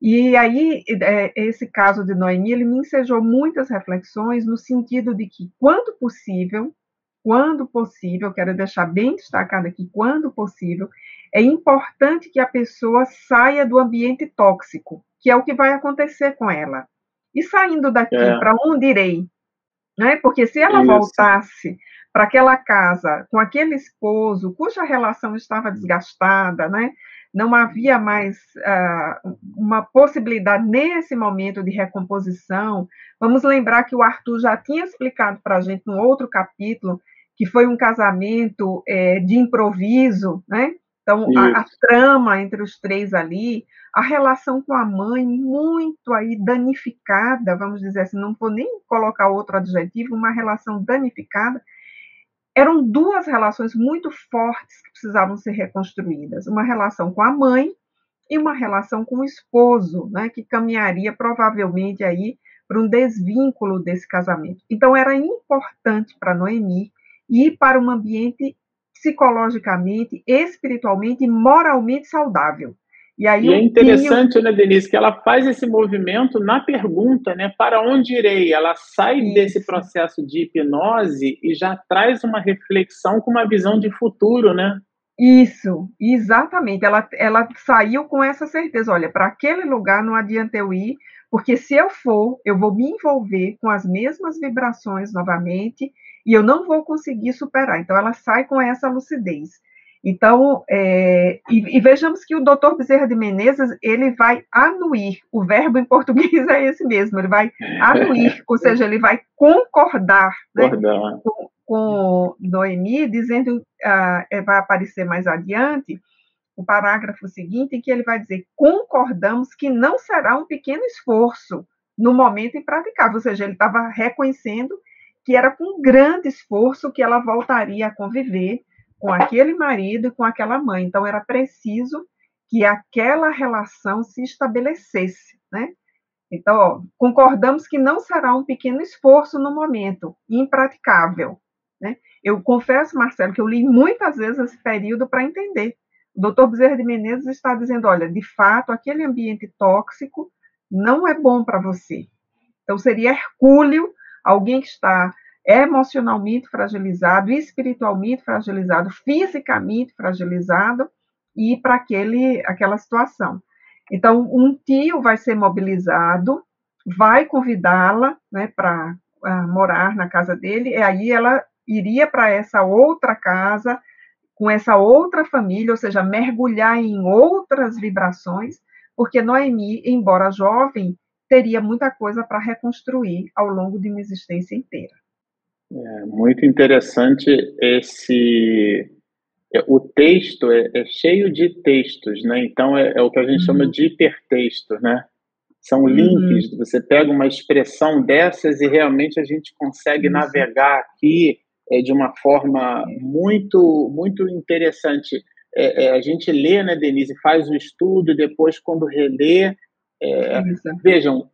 E aí, é, esse caso de Noemi, ele me ensejou muitas reflexões no sentido de que, quando possível, quando possível, quero deixar bem destacado aqui, quando possível, é importante que a pessoa saia do ambiente tóxico, que é o que vai acontecer com ela. E saindo daqui, é. para onde irei? Né? Porque se ela Isso. voltasse para aquela casa com aquele esposo cuja relação estava desgastada, né? não havia mais uh, uma possibilidade nesse momento de recomposição. Vamos lembrar que o Arthur já tinha explicado para a gente num outro capítulo que foi um casamento é, de improviso, né? Então, a, a, trama entre os três ali, a relação com a mãe muito aí danificada, vamos dizer assim, não vou nem colocar outro adjetivo, uma relação danificada. Eram duas relações muito fortes que precisavam ser reconstruídas. Uma relação com a mãe e uma relação com o esposo, né, que caminharia provavelmente aí para um desvínculo desse casamento. Então, era importante para Noemi e para um ambiente psicologicamente, espiritualmente e moralmente saudável. E, aí e é interessante, tinha... né, Denise, que ela faz esse movimento na pergunta, né, para onde irei? Ela sai Isso. desse processo de hipnose e já traz uma reflexão com uma visão de futuro, né? Isso, exatamente. Ela, ela saiu com essa certeza: olha, para aquele lugar não adianta eu ir, porque se eu for, eu vou me envolver com as mesmas vibrações novamente e eu não vou conseguir superar. Então, ela sai com essa lucidez. Então, é, e, e, vejamos que o doutor Bezerra de Menezes, ele vai anuir, o verbo em português é esse mesmo, ele vai anuir, ou seja, ele vai concordar né, com, com Noemi, dizendo, uh, vai aparecer mais adiante, o parágrafo seguinte, em que ele vai dizer, concordamos que não será um pequeno esforço no momento impraticável, ou seja, ele estava reconhecendo que era com grande esforço que ela voltaria a conviver com aquele marido e com aquela mãe. Então, era preciso que aquela relação se estabelecesse, né? Então, ó, concordamos que não será um pequeno esforço no momento, impraticável. Né? Eu confesso, Marcelo, que eu li muitas vezes esse período para entender. O doutor Bezerra de Menezes está dizendo: olha, de fato, aquele ambiente tóxico não é bom para você. Então, seria hercúleo alguém que está emocionalmente fragilizado, espiritualmente fragilizado, fisicamente fragilizado, e para aquele aquela situação. Então, um tio vai ser mobilizado, vai convidá-la né, para uh, morar na casa dele, e aí ela iria para essa outra casa, com essa outra família, ou seja, mergulhar em outras vibrações, porque Noemi, embora jovem, teria muita coisa para reconstruir ao longo de uma existência inteira. É muito interessante esse. É, o texto é, é cheio de textos, né? Então é, é o que a gente uhum. chama de hipertexto, né? São uhum. links. Uhum. Você pega uma expressão dessas e realmente a gente consegue Isso. navegar aqui é, de uma forma muito muito interessante. É, é, a gente lê, né, Denise, faz o estudo, depois, quando relê, é, vejam,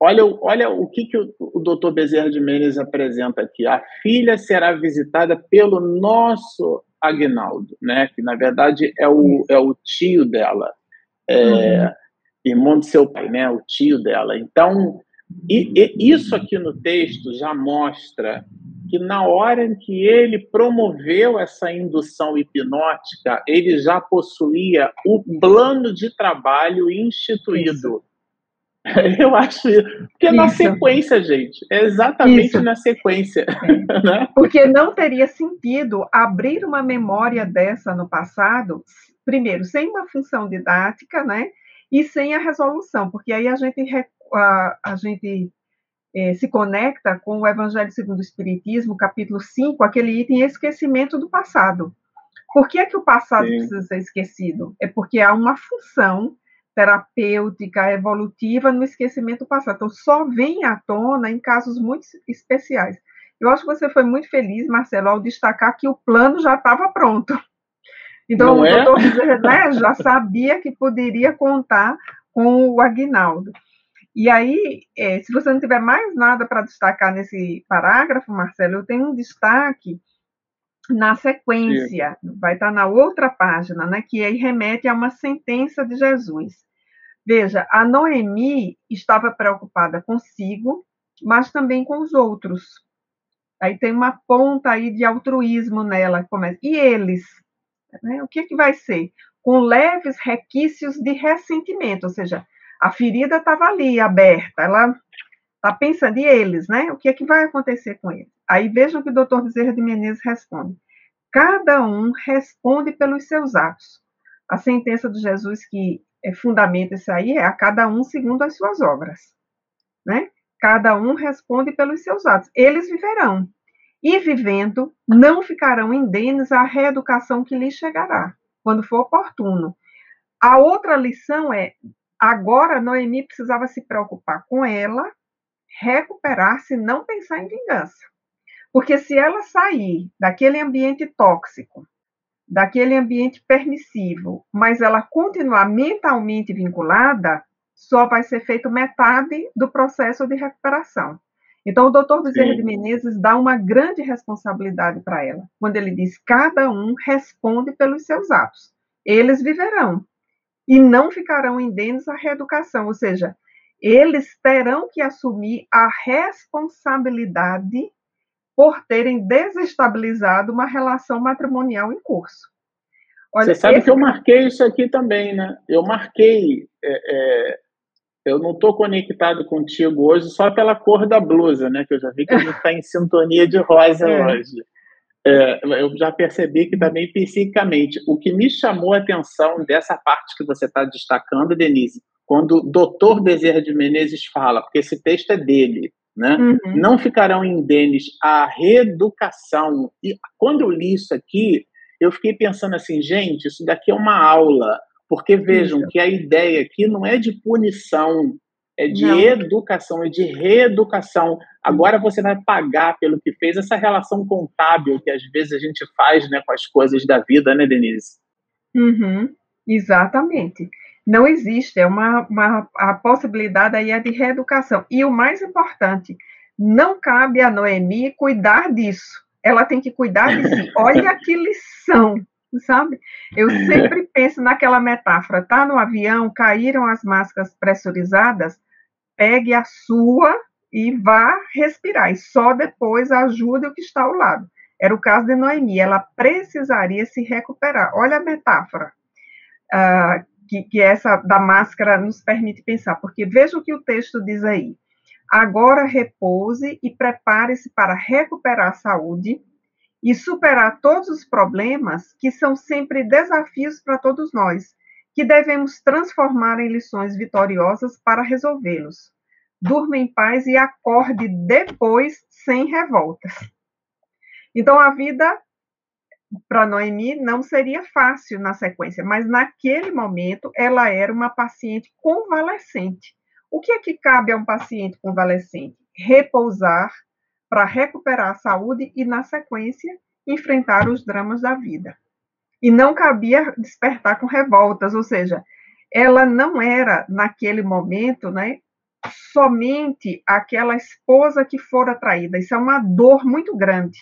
olha, olha o que, que o, o doutor Bezerra de Menezes apresenta aqui. A filha será visitada pelo nosso Agnaldo, né, que na verdade é o, é o tio dela, é, uhum. irmão de seu pai, né, o tio dela. Então, e, e isso aqui no texto já mostra que na hora em que ele promoveu essa indução hipnótica, ele já possuía o plano de trabalho instituído. Isso. Eu acho isso. Porque isso. na sequência, gente. É exatamente isso. na sequência. É. Né? Porque não teria sentido abrir uma memória dessa no passado, primeiro, sem uma função didática, né? E sem a resolução, porque aí a gente, a, a gente é, se conecta com o Evangelho segundo o Espiritismo, capítulo 5, aquele item esquecimento do passado. Por que é que o passado Sim. precisa ser esquecido? É porque há uma função terapêutica, evolutiva no esquecimento do passado. Então, só vem à tona em casos muito especiais. Eu acho que você foi muito feliz, Marcelo, ao destacar que o plano já estava pronto. Então, Não o é? doutor né, já sabia que poderia contar com o Agnaldo. E aí, é, se você não tiver mais nada para destacar nesse parágrafo, Marcelo, eu tenho um destaque na sequência, Sim. vai estar na outra página, né, que aí remete a uma sentença de Jesus. Veja, a Noemi estava preocupada consigo, mas também com os outros. Aí tem uma ponta aí de altruísmo nela. Começa. E eles? Né, o que, que vai ser? Com leves requisitos de ressentimento, ou seja, a ferida estava ali, aberta. Ela está pensando, e eles, né? O que é que vai acontecer com eles? Aí vejam o que o doutor Bezerra de Menezes responde. Cada um responde pelos seus atos. A sentença de Jesus que é, fundamenta isso aí é a cada um segundo as suas obras. Né? Cada um responde pelos seus atos. Eles viverão. E vivendo, não ficarão indenes à reeducação que lhes chegará, quando for oportuno. A outra lição é Agora, Noemi precisava se preocupar com ela, recuperar-se, não pensar em vingança. Porque se ela sair daquele ambiente tóxico, daquele ambiente permissivo, mas ela continuar mentalmente vinculada, só vai ser feito metade do processo de recuperação. Então, o doutor Bezerra de Menezes dá uma grande responsabilidade para ela, quando ele diz: cada um responde pelos seus atos. Eles viverão, e não ficarão indenes à reeducação, ou seja, eles terão que assumir a responsabilidade por terem desestabilizado uma relação matrimonial em curso. Olha, Você sabe esse... que eu marquei isso aqui também, né? Eu marquei. É, é, eu não estou conectado contigo hoje só pela cor da blusa, né? Que eu já vi que a gente está em sintonia de rosa é. hoje é, eu já percebi que também psicicamente. O que me chamou a atenção dessa parte que você está destacando, Denise, quando o doutor Bezerra de Menezes fala, porque esse texto é dele, né? Uhum. Não ficarão indenes à reeducação. E quando eu li isso aqui, eu fiquei pensando assim, gente, isso daqui é uma aula. Porque vejam que a ideia aqui não é de punição, é de Não. educação, é de reeducação. Agora você vai pagar pelo que fez essa relação contábil que às vezes a gente faz né, com as coisas da vida, né, Denise? Uhum, exatamente. Não existe, é uma, uma a possibilidade aí é de reeducação. E o mais importante, não cabe a Noemi cuidar disso. Ela tem que cuidar de si. Olha que lição, sabe? Eu sempre penso naquela metáfora, tá no avião, caíram as máscaras pressurizadas, pegue a sua e vá respirar, e só depois ajude o que está ao lado. Era o caso de Noemi, ela precisaria se recuperar. Olha a metáfora uh, que, que essa da máscara nos permite pensar, porque veja o que o texto diz aí. Agora repouse e prepare-se para recuperar a saúde e superar todos os problemas que são sempre desafios para todos nós, que devemos transformar em lições vitoriosas para resolvê-los. Durma em paz e acorde depois sem revoltas. Então a vida para Noemi não seria fácil na sequência, mas naquele momento ela era uma paciente convalescente. O que é que cabe a um paciente convalescente? Repousar para recuperar a saúde e, na sequência, enfrentar os dramas da vida. E não cabia despertar com revoltas, ou seja, ela não era, naquele momento, né, somente aquela esposa que fora traída. Isso é uma dor muito grande.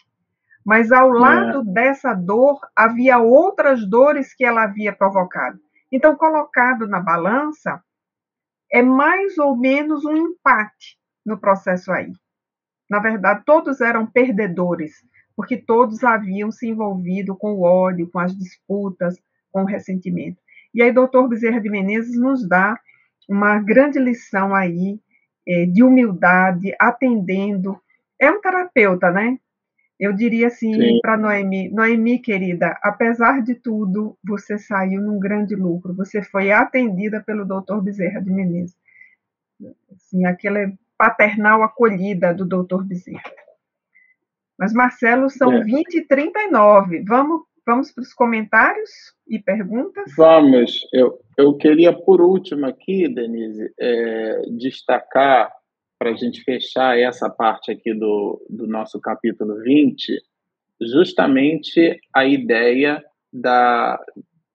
Mas ao é. lado é. dessa dor, havia outras dores que ela havia provocado. Então, colocado na balança, é mais ou menos um empate no processo aí. Na verdade, todos eram perdedores, porque todos haviam se envolvido com o ódio, com as disputas, com o ressentimento. E aí, doutor Bezerra de Menezes nos dá uma grande lição aí é, de humildade, atendendo. É um terapeuta, né? Eu diria assim para Noemi, Noemi querida, apesar de tudo, você saiu num grande lucro. Você foi atendida pelo Dr. Bezerra de Menezes. Assim, aquela paternal acolhida do Dr. Bezerra. Mas Marcelo, são é. 20 e 39. Vamos Vamos para os comentários e perguntas? Vamos. Eu, eu queria, por último aqui, Denise, é, destacar para a gente fechar essa parte aqui do, do nosso capítulo 20, justamente a ideia da,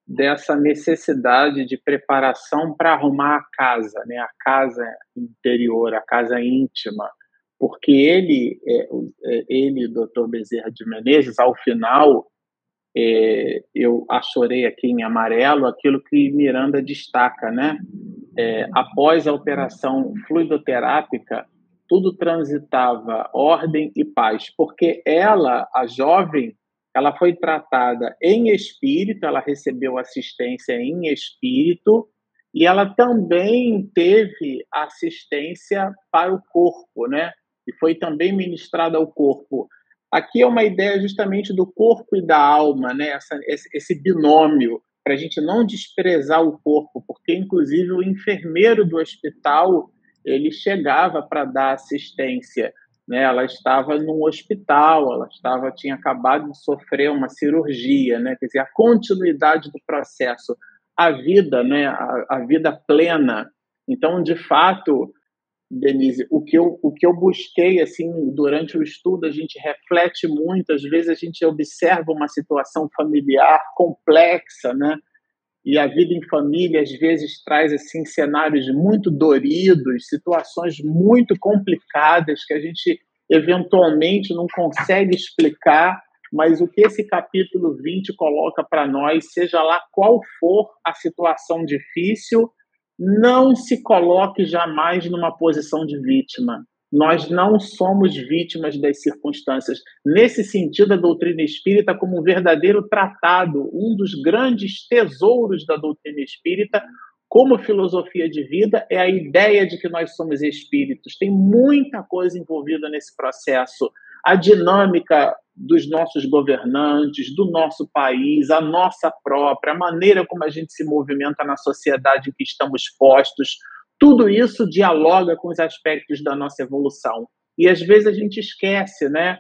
dessa necessidade de preparação para arrumar a casa, né? a casa interior, a casa íntima, porque ele, é, é ele, doutor Bezerra de Menezes, ao final, é, eu achorei aqui em amarelo aquilo que Miranda destaca, né? é, após a operação fluidoterápica, tudo transitava ordem e paz, porque ela, a jovem, ela foi tratada em espírito, ela recebeu assistência em espírito e ela também teve assistência para o corpo, né? E foi também ministrada ao corpo. Aqui é uma ideia justamente do corpo e da alma, né? Essa, esse, binômio para a gente não desprezar o corpo, porque inclusive o enfermeiro do hospital ele chegava para dar assistência, né? Ela estava num hospital, ela estava tinha acabado de sofrer uma cirurgia, né? Quer dizer, a continuidade do processo, a vida, né? A, a vida plena. Então, de fato, Denise, o que eu, o que eu busquei assim durante o estudo, a gente reflete muito, às vezes a gente observa uma situação familiar complexa, né? E a vida em família às vezes traz assim cenários muito doridos, situações muito complicadas que a gente eventualmente não consegue explicar, mas o que esse capítulo 20 coloca para nós, seja lá qual for a situação difícil, não se coloque jamais numa posição de vítima. Nós não somos vítimas das circunstâncias. Nesse sentido, a doutrina espírita, como um verdadeiro tratado, um dos grandes tesouros da doutrina espírita, como filosofia de vida, é a ideia de que nós somos espíritos. Tem muita coisa envolvida nesse processo. A dinâmica dos nossos governantes, do nosso país, a nossa própria, a maneira como a gente se movimenta na sociedade em que estamos postos, tudo isso dialoga com os aspectos da nossa evolução. E às vezes a gente esquece, né?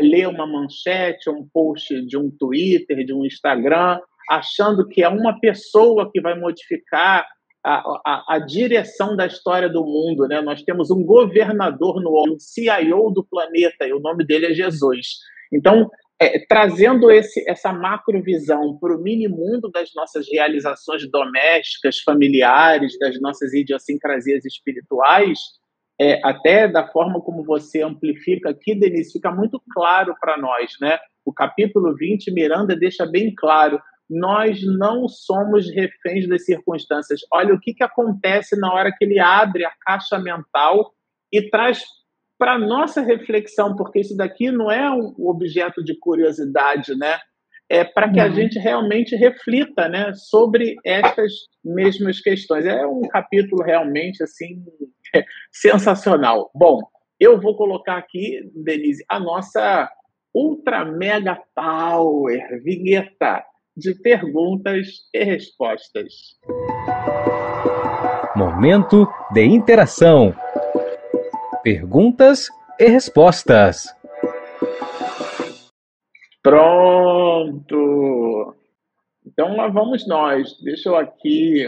Lê uma manchete, um post de um Twitter, de um Instagram, achando que é uma pessoa que vai modificar a, a, a, direção da história do mundo. Né? Nós temos um governador no um CIO do planeta, e o nome dele é Jesus. Então, é, trazendo esse, essa macrovisão para o mini mundo das nossas realizações domésticas, familiares, das nossas idiosincrasias espirituais, é, até da forma como você amplifica aqui, Denise, fica muito claro para nós, né? O capítulo 20, Miranda deixa bem claro, nós não somos reféns das circunstâncias. Olha o que, que acontece na hora que ele abre a caixa mental e traz para nossa reflexão, porque isso daqui não é um objeto de curiosidade, né? É para que a gente realmente reflita, né, sobre estas mesmas questões. É um capítulo realmente assim sensacional. Bom, eu vou colocar aqui, Denise, a nossa Ultra Mega Power, vinheta de perguntas e respostas. Momento de interação. Perguntas e respostas. Pronto! Então lá vamos nós. Deixa eu aqui.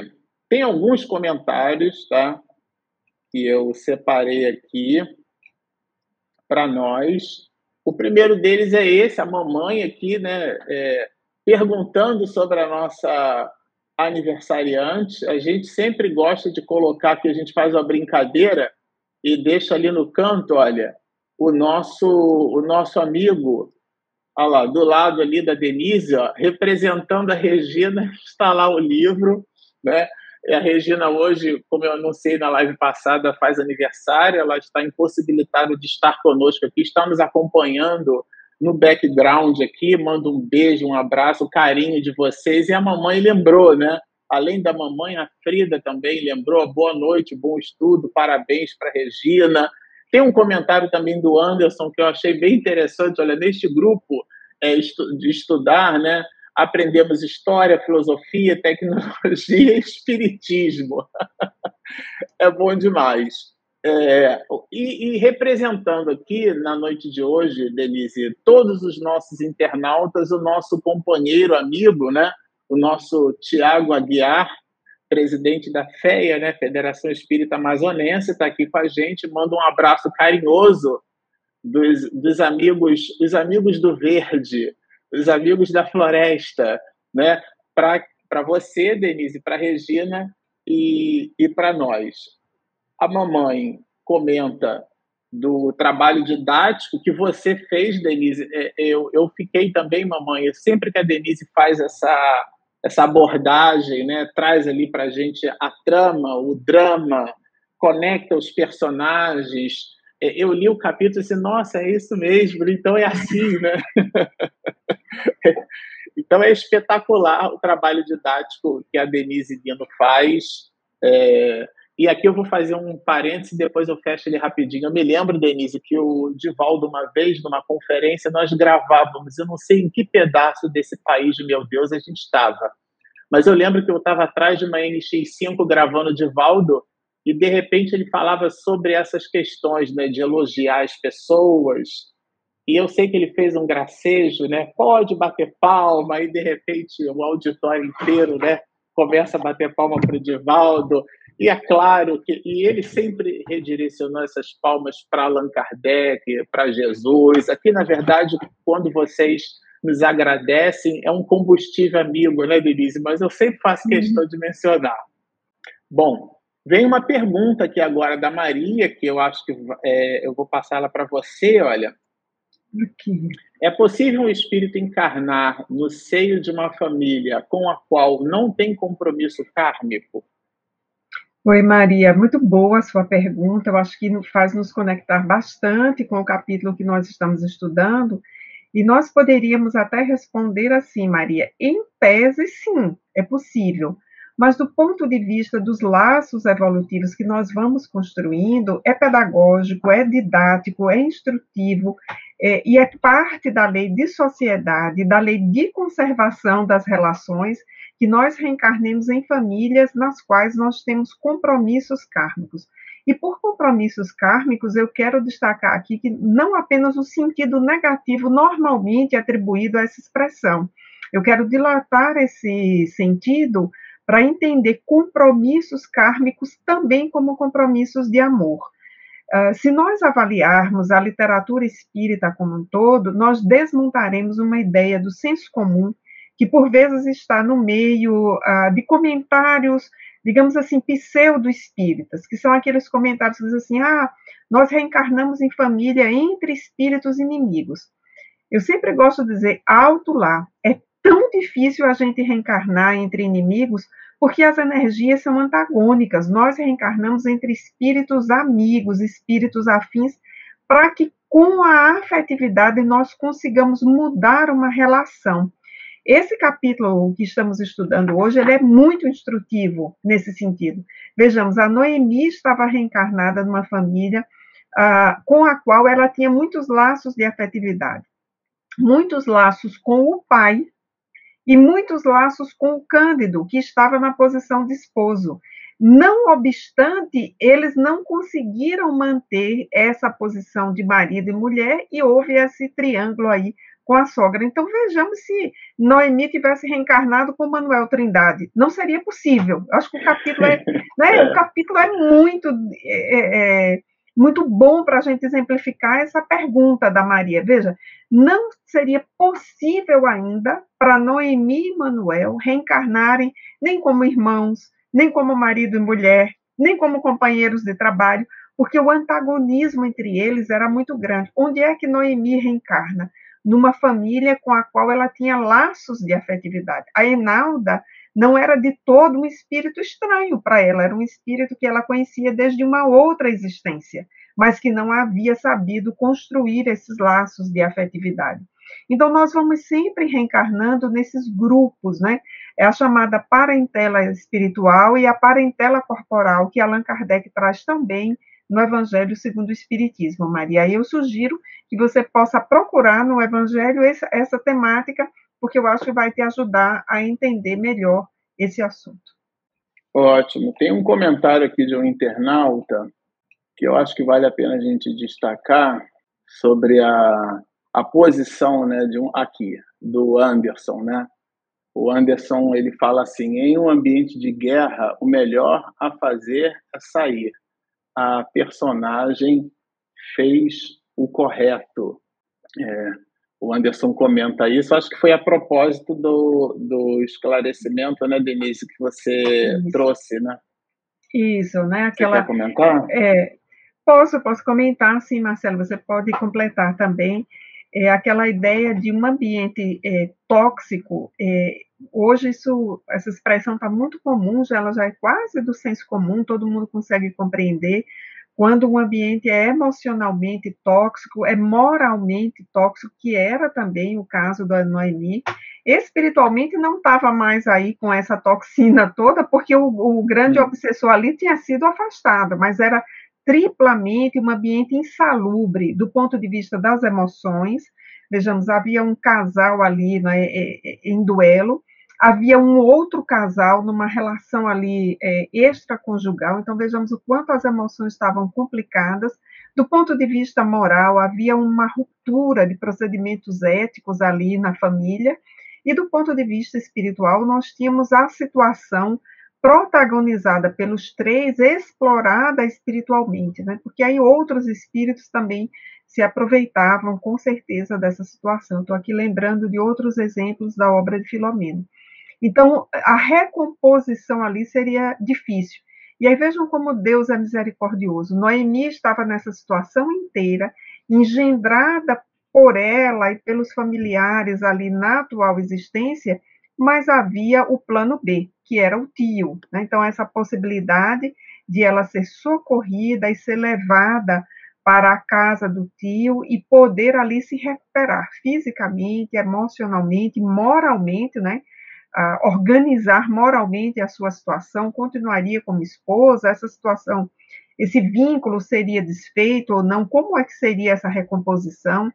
Tem alguns comentários, tá? Que eu separei aqui para nós. O primeiro deles é esse, a mamãe aqui, né? É, perguntando sobre a nossa aniversariante. A gente sempre gosta de colocar que a gente faz uma brincadeira e deixa ali no canto, olha, o nosso, o nosso amigo Olha lá, do lado ali da Denise, ó, representando a Regina, está lá o livro, né? E a Regina hoje, como eu anunciei na live passada, faz aniversário, ela está impossibilitada de estar conosco aqui, está nos acompanhando no background aqui, manda um beijo, um abraço, um carinho de vocês. E a mamãe lembrou, né? Além da mamãe, a Frida também lembrou. Boa noite, bom estudo, parabéns para Regina. Tem um comentário também do Anderson que eu achei bem interessante. Olha, neste grupo é, de estudar, né, aprendemos história, filosofia, tecnologia e espiritismo. é bom demais. É, e, e, representando aqui na noite de hoje, Denise, todos os nossos internautas, o nosso companheiro, amigo, né, o nosso Tiago Aguiar, presidente da FEA, né, Federação Espírita Amazonense, está aqui com a gente. Manda um abraço carinhoso dos, dos amigos, dos amigos do verde, dos amigos da floresta, né, para você, Denise, para Regina e, e para nós. A mamãe comenta do trabalho didático que você fez, Denise. É, eu, eu fiquei também, mamãe, sempre que a Denise faz essa essa abordagem, né, traz ali para a gente a trama, o drama, conecta os personagens. É, eu li o capítulo e disse, nossa, é isso mesmo, então é assim, né? então é espetacular o trabalho didático que a Denise Dino faz. É, e aqui eu vou fazer um parênteses e depois eu fecho ele rapidinho. Eu me lembro, Denise, que o Divaldo, uma vez, numa conferência, nós gravávamos, eu não sei em que pedaço desse país, meu Deus, a gente estava. Mas eu lembro que eu estava atrás de uma NX5 gravando o Divaldo e, de repente, ele falava sobre essas questões né, de elogiar as pessoas. E eu sei que ele fez um gracejo, né? Pode bater palma, e de repente o auditório inteiro né, começa a bater palma para o Divaldo. E é claro que e ele sempre redirecionou essas palmas para Allan Kardec, para Jesus. Aqui, na verdade, quando vocês nos agradecem, é um combustível amigo, né, Denise? Mas eu sempre faço questão uhum. de mencionar. Bom, vem uma pergunta aqui agora da Maria, que eu acho que é, eu vou passar ela para você, olha. É possível um espírito encarnar no seio de uma família com a qual não tem compromisso kármico? Oi, Maria, muito boa a sua pergunta. Eu acho que faz nos conectar bastante com o capítulo que nós estamos estudando. E nós poderíamos até responder assim, Maria: em tese, sim, é possível. Mas do ponto de vista dos laços evolutivos que nós vamos construindo, é pedagógico, é didático, é instrutivo, é, e é parte da lei de sociedade, da lei de conservação das relações que nós reencarnemos em famílias nas quais nós temos compromissos kármicos. E por compromissos kármicos, eu quero destacar aqui que não apenas o sentido negativo normalmente atribuído a essa expressão. Eu quero dilatar esse sentido para entender compromissos kármicos também como compromissos de amor. Uh, se nós avaliarmos a literatura espírita como um todo, nós desmontaremos uma ideia do senso comum que por vezes está no meio uh, de comentários, digamos assim, pseudo-espíritas, que são aqueles comentários que dizem assim: ah, nós reencarnamos em família entre espíritos inimigos. Eu sempre gosto de dizer alto lá, é tão difícil a gente reencarnar entre inimigos porque as energias são antagônicas. Nós reencarnamos entre espíritos amigos, espíritos afins, para que com a afetividade nós consigamos mudar uma relação. Esse capítulo que estamos estudando hoje, ele é muito instrutivo nesse sentido. Vejamos, a Noemi estava reencarnada numa família uh, com a qual ela tinha muitos laços de afetividade. muitos laços com o pai e muitos laços com o Cândido, que estava na posição de esposo. Não obstante, eles não conseguiram manter essa posição de marido e mulher e houve esse triângulo aí com a sogra. Então vejamos se Noemi tivesse reencarnado com Manuel Trindade. Não seria possível. Acho que o capítulo é, né, o capítulo é muito é, é, muito bom para a gente exemplificar essa pergunta da Maria. Veja, não seria possível ainda para Noemi e Manuel reencarnarem nem como irmãos, nem como marido e mulher, nem como companheiros de trabalho, porque o antagonismo entre eles era muito grande. Onde é que Noemi reencarna? Numa família com a qual ela tinha laços de afetividade. A Enalda não era de todo um espírito estranho para ela, era um espírito que ela conhecia desde uma outra existência, mas que não havia sabido construir esses laços de afetividade. Então, nós vamos sempre reencarnando nesses grupos, né? É a chamada parentela espiritual e a parentela corporal, que Allan Kardec traz também no Evangelho segundo o Espiritismo, Maria. Eu sugiro que você possa procurar no Evangelho essa, essa temática porque eu acho que vai te ajudar a entender melhor esse assunto. Ótimo. Tem um comentário aqui de um internauta que eu acho que vale a pena a gente destacar sobre a, a posição né, de um aqui do Anderson, né? O Anderson ele fala assim: em um ambiente de guerra, o melhor a fazer é sair. A personagem fez o correto. É, o Anderson comenta isso. Acho que foi a propósito do, do esclarecimento, né, Denise, que você isso. trouxe, né? Isso, né? Aquela, você quer comentar? É, posso, posso comentar, sim, Marcelo. Você pode completar também. É, aquela ideia de um ambiente é, tóxico. É, hoje isso, essa expressão está muito comum, já ela já é quase do senso comum. Todo mundo consegue compreender quando um ambiente é emocionalmente tóxico, é moralmente tóxico, que era também o caso da Noemi, espiritualmente não estava mais aí com essa toxina toda, porque o, o grande obsessor ali tinha sido afastado, mas era triplamente um ambiente insalubre do ponto de vista das emoções. Vejamos, havia um casal ali né, em duelo, havia um outro casal numa relação ali é, extraconjugal, então vejamos o quanto as emoções estavam complicadas. Do ponto de vista moral, havia uma ruptura de procedimentos éticos ali na família, e do ponto de vista espiritual, nós tínhamos a situação protagonizada pelos três, explorada espiritualmente, né? porque aí outros espíritos também se aproveitavam com certeza dessa situação. Estou aqui lembrando de outros exemplos da obra de Filomeno. Então, a recomposição ali seria difícil. E aí vejam como Deus é misericordioso. Noemi estava nessa situação inteira, engendrada por ela e pelos familiares ali na atual existência, mas havia o plano B, que era o tio. Né? Então, essa possibilidade de ela ser socorrida e ser levada para a casa do tio e poder ali se recuperar fisicamente, emocionalmente, moralmente, né? Organizar moralmente a sua situação, continuaria como esposa, essa situação, esse vínculo seria desfeito ou não, como é que seria essa recomposição?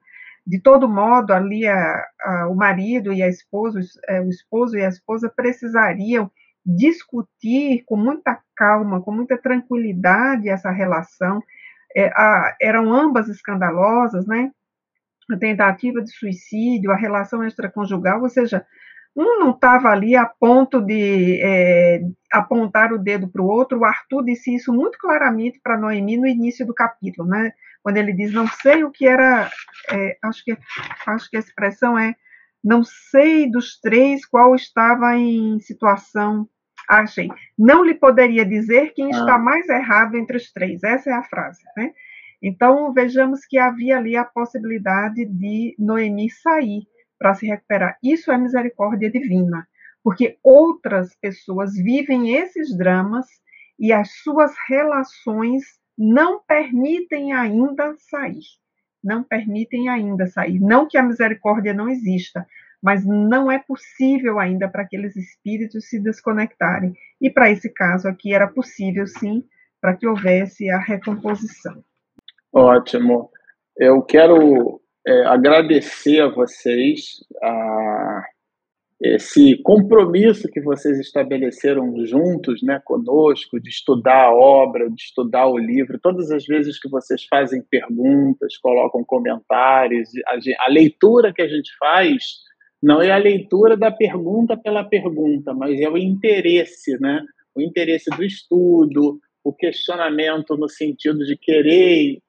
De todo modo, ali a, a, o marido e a esposa, é, o esposo e a esposa precisariam discutir com muita calma, com muita tranquilidade essa relação. É, a, eram ambas escandalosas, né? A tentativa de suicídio, a relação extraconjugal, ou seja, um não estava ali a ponto de é, apontar o dedo para o outro. O Arthur disse isso muito claramente para Noemi no início do capítulo, né? Quando ele diz, não sei o que era, é, acho que acho que a expressão é, não sei dos três qual estava em situação. Achei. Não lhe poderia dizer quem ah. está mais errado entre os três. Essa é a frase, né? Então vejamos que havia ali a possibilidade de Noemi sair para se recuperar. Isso é misericórdia divina, porque outras pessoas vivem esses dramas e as suas relações não permitem ainda sair. Não permitem ainda sair. Não que a misericórdia não exista, mas não é possível ainda para aqueles espíritos se desconectarem. E para esse caso aqui era possível, sim, para que houvesse a recomposição. Ótimo. Eu quero é, agradecer a vocês a esse compromisso que vocês estabeleceram juntos, né, conosco, de estudar a obra, de estudar o livro. Todas as vezes que vocês fazem perguntas, colocam comentários, a, a leitura que a gente faz não é a leitura da pergunta pela pergunta, mas é o interesse, né? O interesse do estudo, o questionamento no sentido de querer,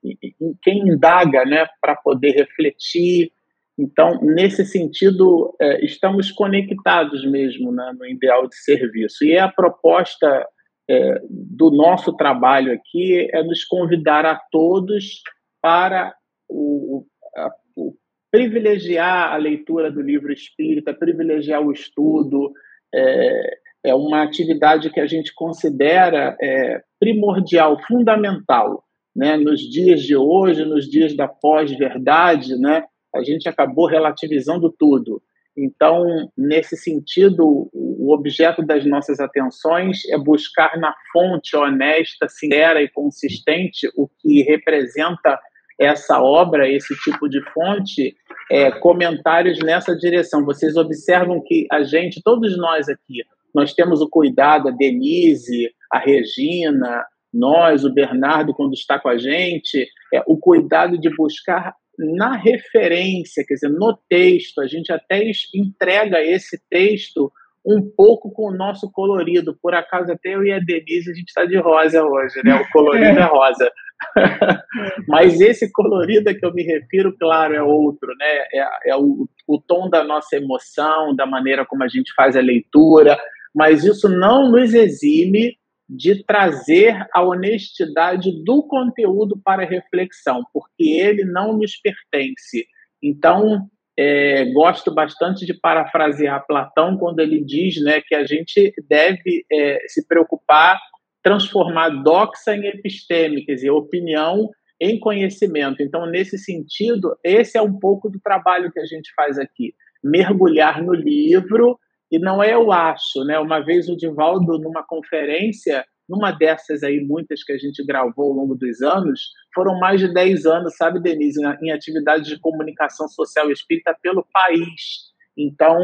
quem indaga, né, para poder refletir. Então, nesse sentido, é, estamos conectados mesmo né, no ideal de serviço. E a proposta é, do nosso trabalho aqui é nos convidar a todos para o, a, o privilegiar a leitura do livro espírita, privilegiar o estudo. É, é uma atividade que a gente considera é, primordial, fundamental. Né? Nos dias de hoje, nos dias da pós-verdade, né? a gente acabou relativizando tudo. Então, nesse sentido, o objeto das nossas atenções é buscar na fonte honesta, sincera e consistente o que representa essa obra, esse tipo de fonte, é, comentários nessa direção. Vocês observam que a gente, todos nós aqui, nós temos o cuidado, a Denise, a Regina, nós, o Bernardo, quando está com a gente, é, o cuidado de buscar na referência, quer dizer, no texto, a gente até entrega esse texto um pouco com o nosso colorido. Por acaso, até eu e a Denise, a gente está de rosa hoje, né? O colorido é rosa. Mas esse colorido a que eu me refiro, claro, é outro, né? É, é o, o tom da nossa emoção, da maneira como a gente faz a leitura, mas isso não nos exime de trazer a honestidade do conteúdo para reflexão, porque ele não nos pertence. Então, é, gosto bastante de parafrasear Platão quando ele diz né, que a gente deve é, se preocupar transformar doxa em episteme, quer dizer, opinião em conhecimento. Então, nesse sentido, esse é um pouco do trabalho que a gente faz aqui. Mergulhar no livro e não é eu acho, né? Uma vez o Divaldo, numa conferência, numa dessas aí, muitas que a gente gravou ao longo dos anos, foram mais de 10 anos, sabe, Denise, em atividades de comunicação social espírita pelo país. Então,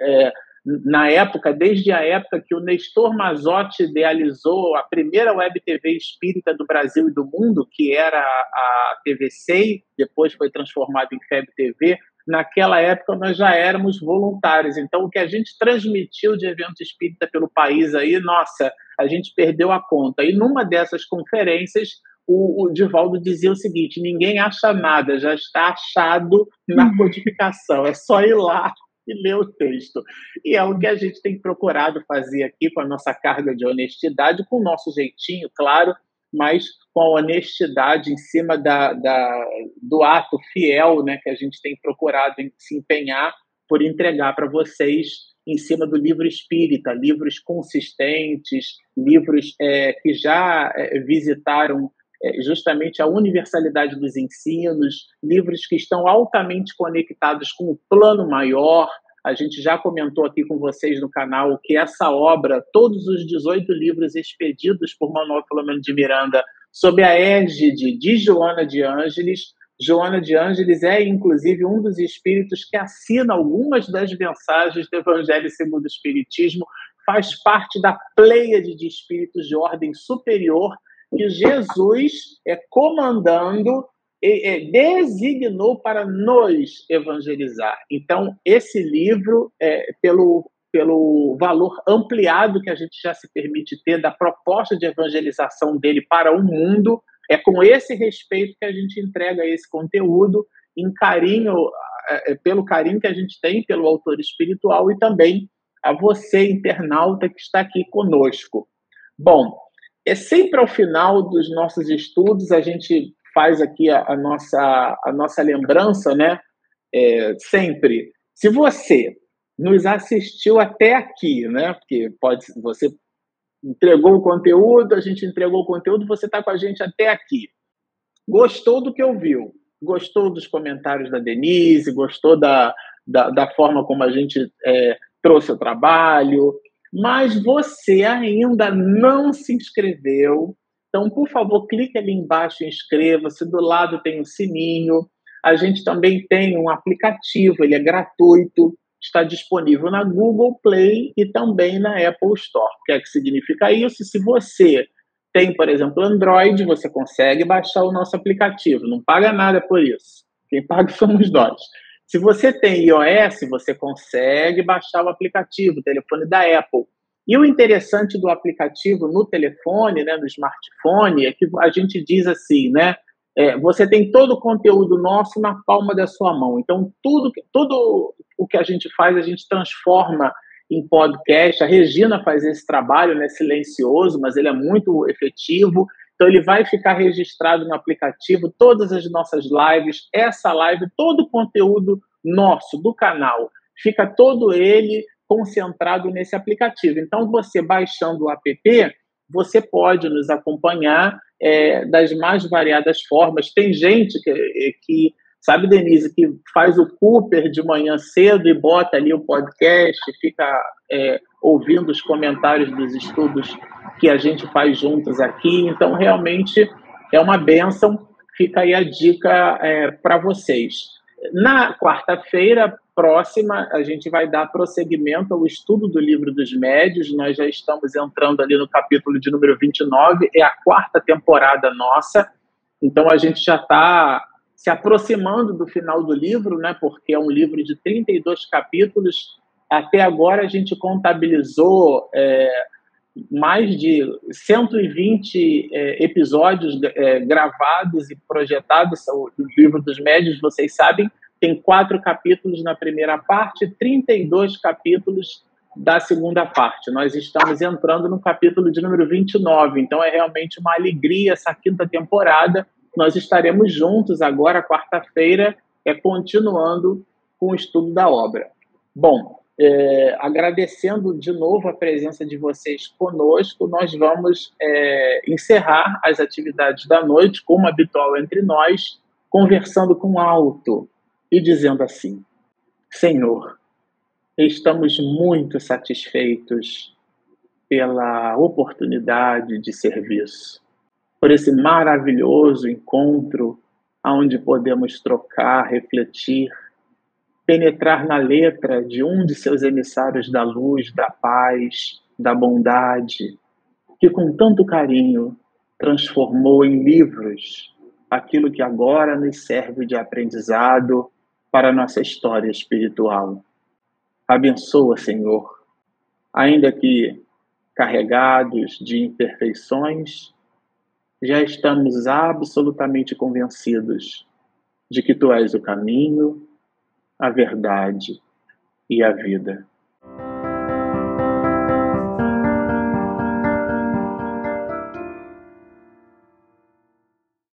é, na época, desde a época que o Nestor Mazotti idealizou a primeira web TV espírita do Brasil e do mundo, que era a TV SEI, depois foi transformada em FEB TV, naquela época nós já éramos voluntários. Então, o que a gente transmitiu de evento espírita pelo país aí, nossa, a gente perdeu a conta. E numa dessas conferências, o, o Divaldo dizia o seguinte: ninguém acha nada, já está achado na uhum. codificação, é só ir lá e ler o texto. E é o que a gente tem procurado fazer aqui com a nossa carga de honestidade, com o nosso jeitinho, claro, mas com a honestidade em cima da, da, do ato fiel né, que a gente tem procurado em se empenhar por entregar para vocês em cima do livro espírita, livros consistentes, livros é, que já é, visitaram é, justamente a universalidade dos ensinos, livros que estão altamente conectados com o plano maior, a gente já comentou aqui com vocês no canal que essa obra, todos os 18 livros expedidos por Manuel Filomeno de Miranda, sob a égide de Joana de Ângeles. Joana de Ângeles é, inclusive, um dos espíritos que assina algumas das mensagens do Evangelho segundo o Espiritismo, faz parte da pleiade de espíritos de ordem superior que Jesus é comandando designou para nos evangelizar. Então, esse livro, é, pelo, pelo valor ampliado que a gente já se permite ter da proposta de evangelização dele para o mundo, é com esse respeito que a gente entrega esse conteúdo, em carinho, é, é, pelo carinho que a gente tem pelo autor espiritual e também a você, internauta, que está aqui conosco. Bom, é sempre ao final dos nossos estudos a gente faz aqui a, a nossa, a nossa lembrança, né? É, sempre. Se você nos assistiu até aqui, né? Porque pode, você entregou o conteúdo, a gente entregou o conteúdo, você está com a gente até aqui. Gostou do que ouviu? Gostou dos comentários da Denise? Gostou da, da, da forma como a gente é, trouxe o trabalho? Mas você ainda não se inscreveu então, por favor, clique ali embaixo e inscreva-se. Do lado tem o sininho. a gente também tem um aplicativo, ele é gratuito, está disponível na Google Play e também na Apple Store. O que é que significa isso? Se você tem, por exemplo, Android, você consegue baixar o nosso aplicativo, não paga nada por isso. Quem paga somos nós. Se você tem iOS, você consegue baixar o aplicativo, o telefone da Apple. E o interessante do aplicativo no telefone, né, no smartphone, é que a gente diz assim, né? É, você tem todo o conteúdo nosso na palma da sua mão. Então, tudo, tudo o que a gente faz, a gente transforma em podcast. A Regina faz esse trabalho, né, silencioso, mas ele é muito efetivo. Então, ele vai ficar registrado no aplicativo, todas as nossas lives, essa live, todo o conteúdo nosso, do canal, fica todo ele concentrado nesse aplicativo. Então, você baixando o app, você pode nos acompanhar é, das mais variadas formas. Tem gente que, que, sabe, Denise, que faz o Cooper de manhã cedo e bota ali o podcast, fica é, ouvindo os comentários dos estudos que a gente faz juntos aqui. Então, realmente é uma benção. Fica aí a dica é, para vocês. Na quarta-feira próxima, a gente vai dar prosseguimento ao estudo do livro dos médios. Nós já estamos entrando ali no capítulo de número 29, é a quarta temporada nossa. Então, a gente já está se aproximando do final do livro, né, porque é um livro de 32 capítulos. Até agora, a gente contabilizou é, mais de 120 é, episódios é, gravados e projetados, o livro dos médios, vocês sabem, tem quatro capítulos na primeira parte, 32 capítulos da segunda parte. Nós estamos entrando no capítulo de número 29, então é realmente uma alegria essa quinta temporada. Nós estaremos juntos agora, quarta-feira, é, continuando com o estudo da obra. Bom, é, agradecendo de novo a presença de vocês conosco, nós vamos é, encerrar as atividades da noite, como habitual entre nós, conversando com alto e dizendo assim: Senhor, estamos muito satisfeitos pela oportunidade de serviço, por esse maravilhoso encontro onde podemos trocar, refletir penetrar na letra de um de seus emissários da luz, da paz, da bondade, que com tanto carinho transformou em livros aquilo que agora nos serve de aprendizado para nossa história espiritual. Abençoa, Senhor, ainda que carregados de imperfeições, já estamos absolutamente convencidos de que Tu és o caminho, a verdade e a vida.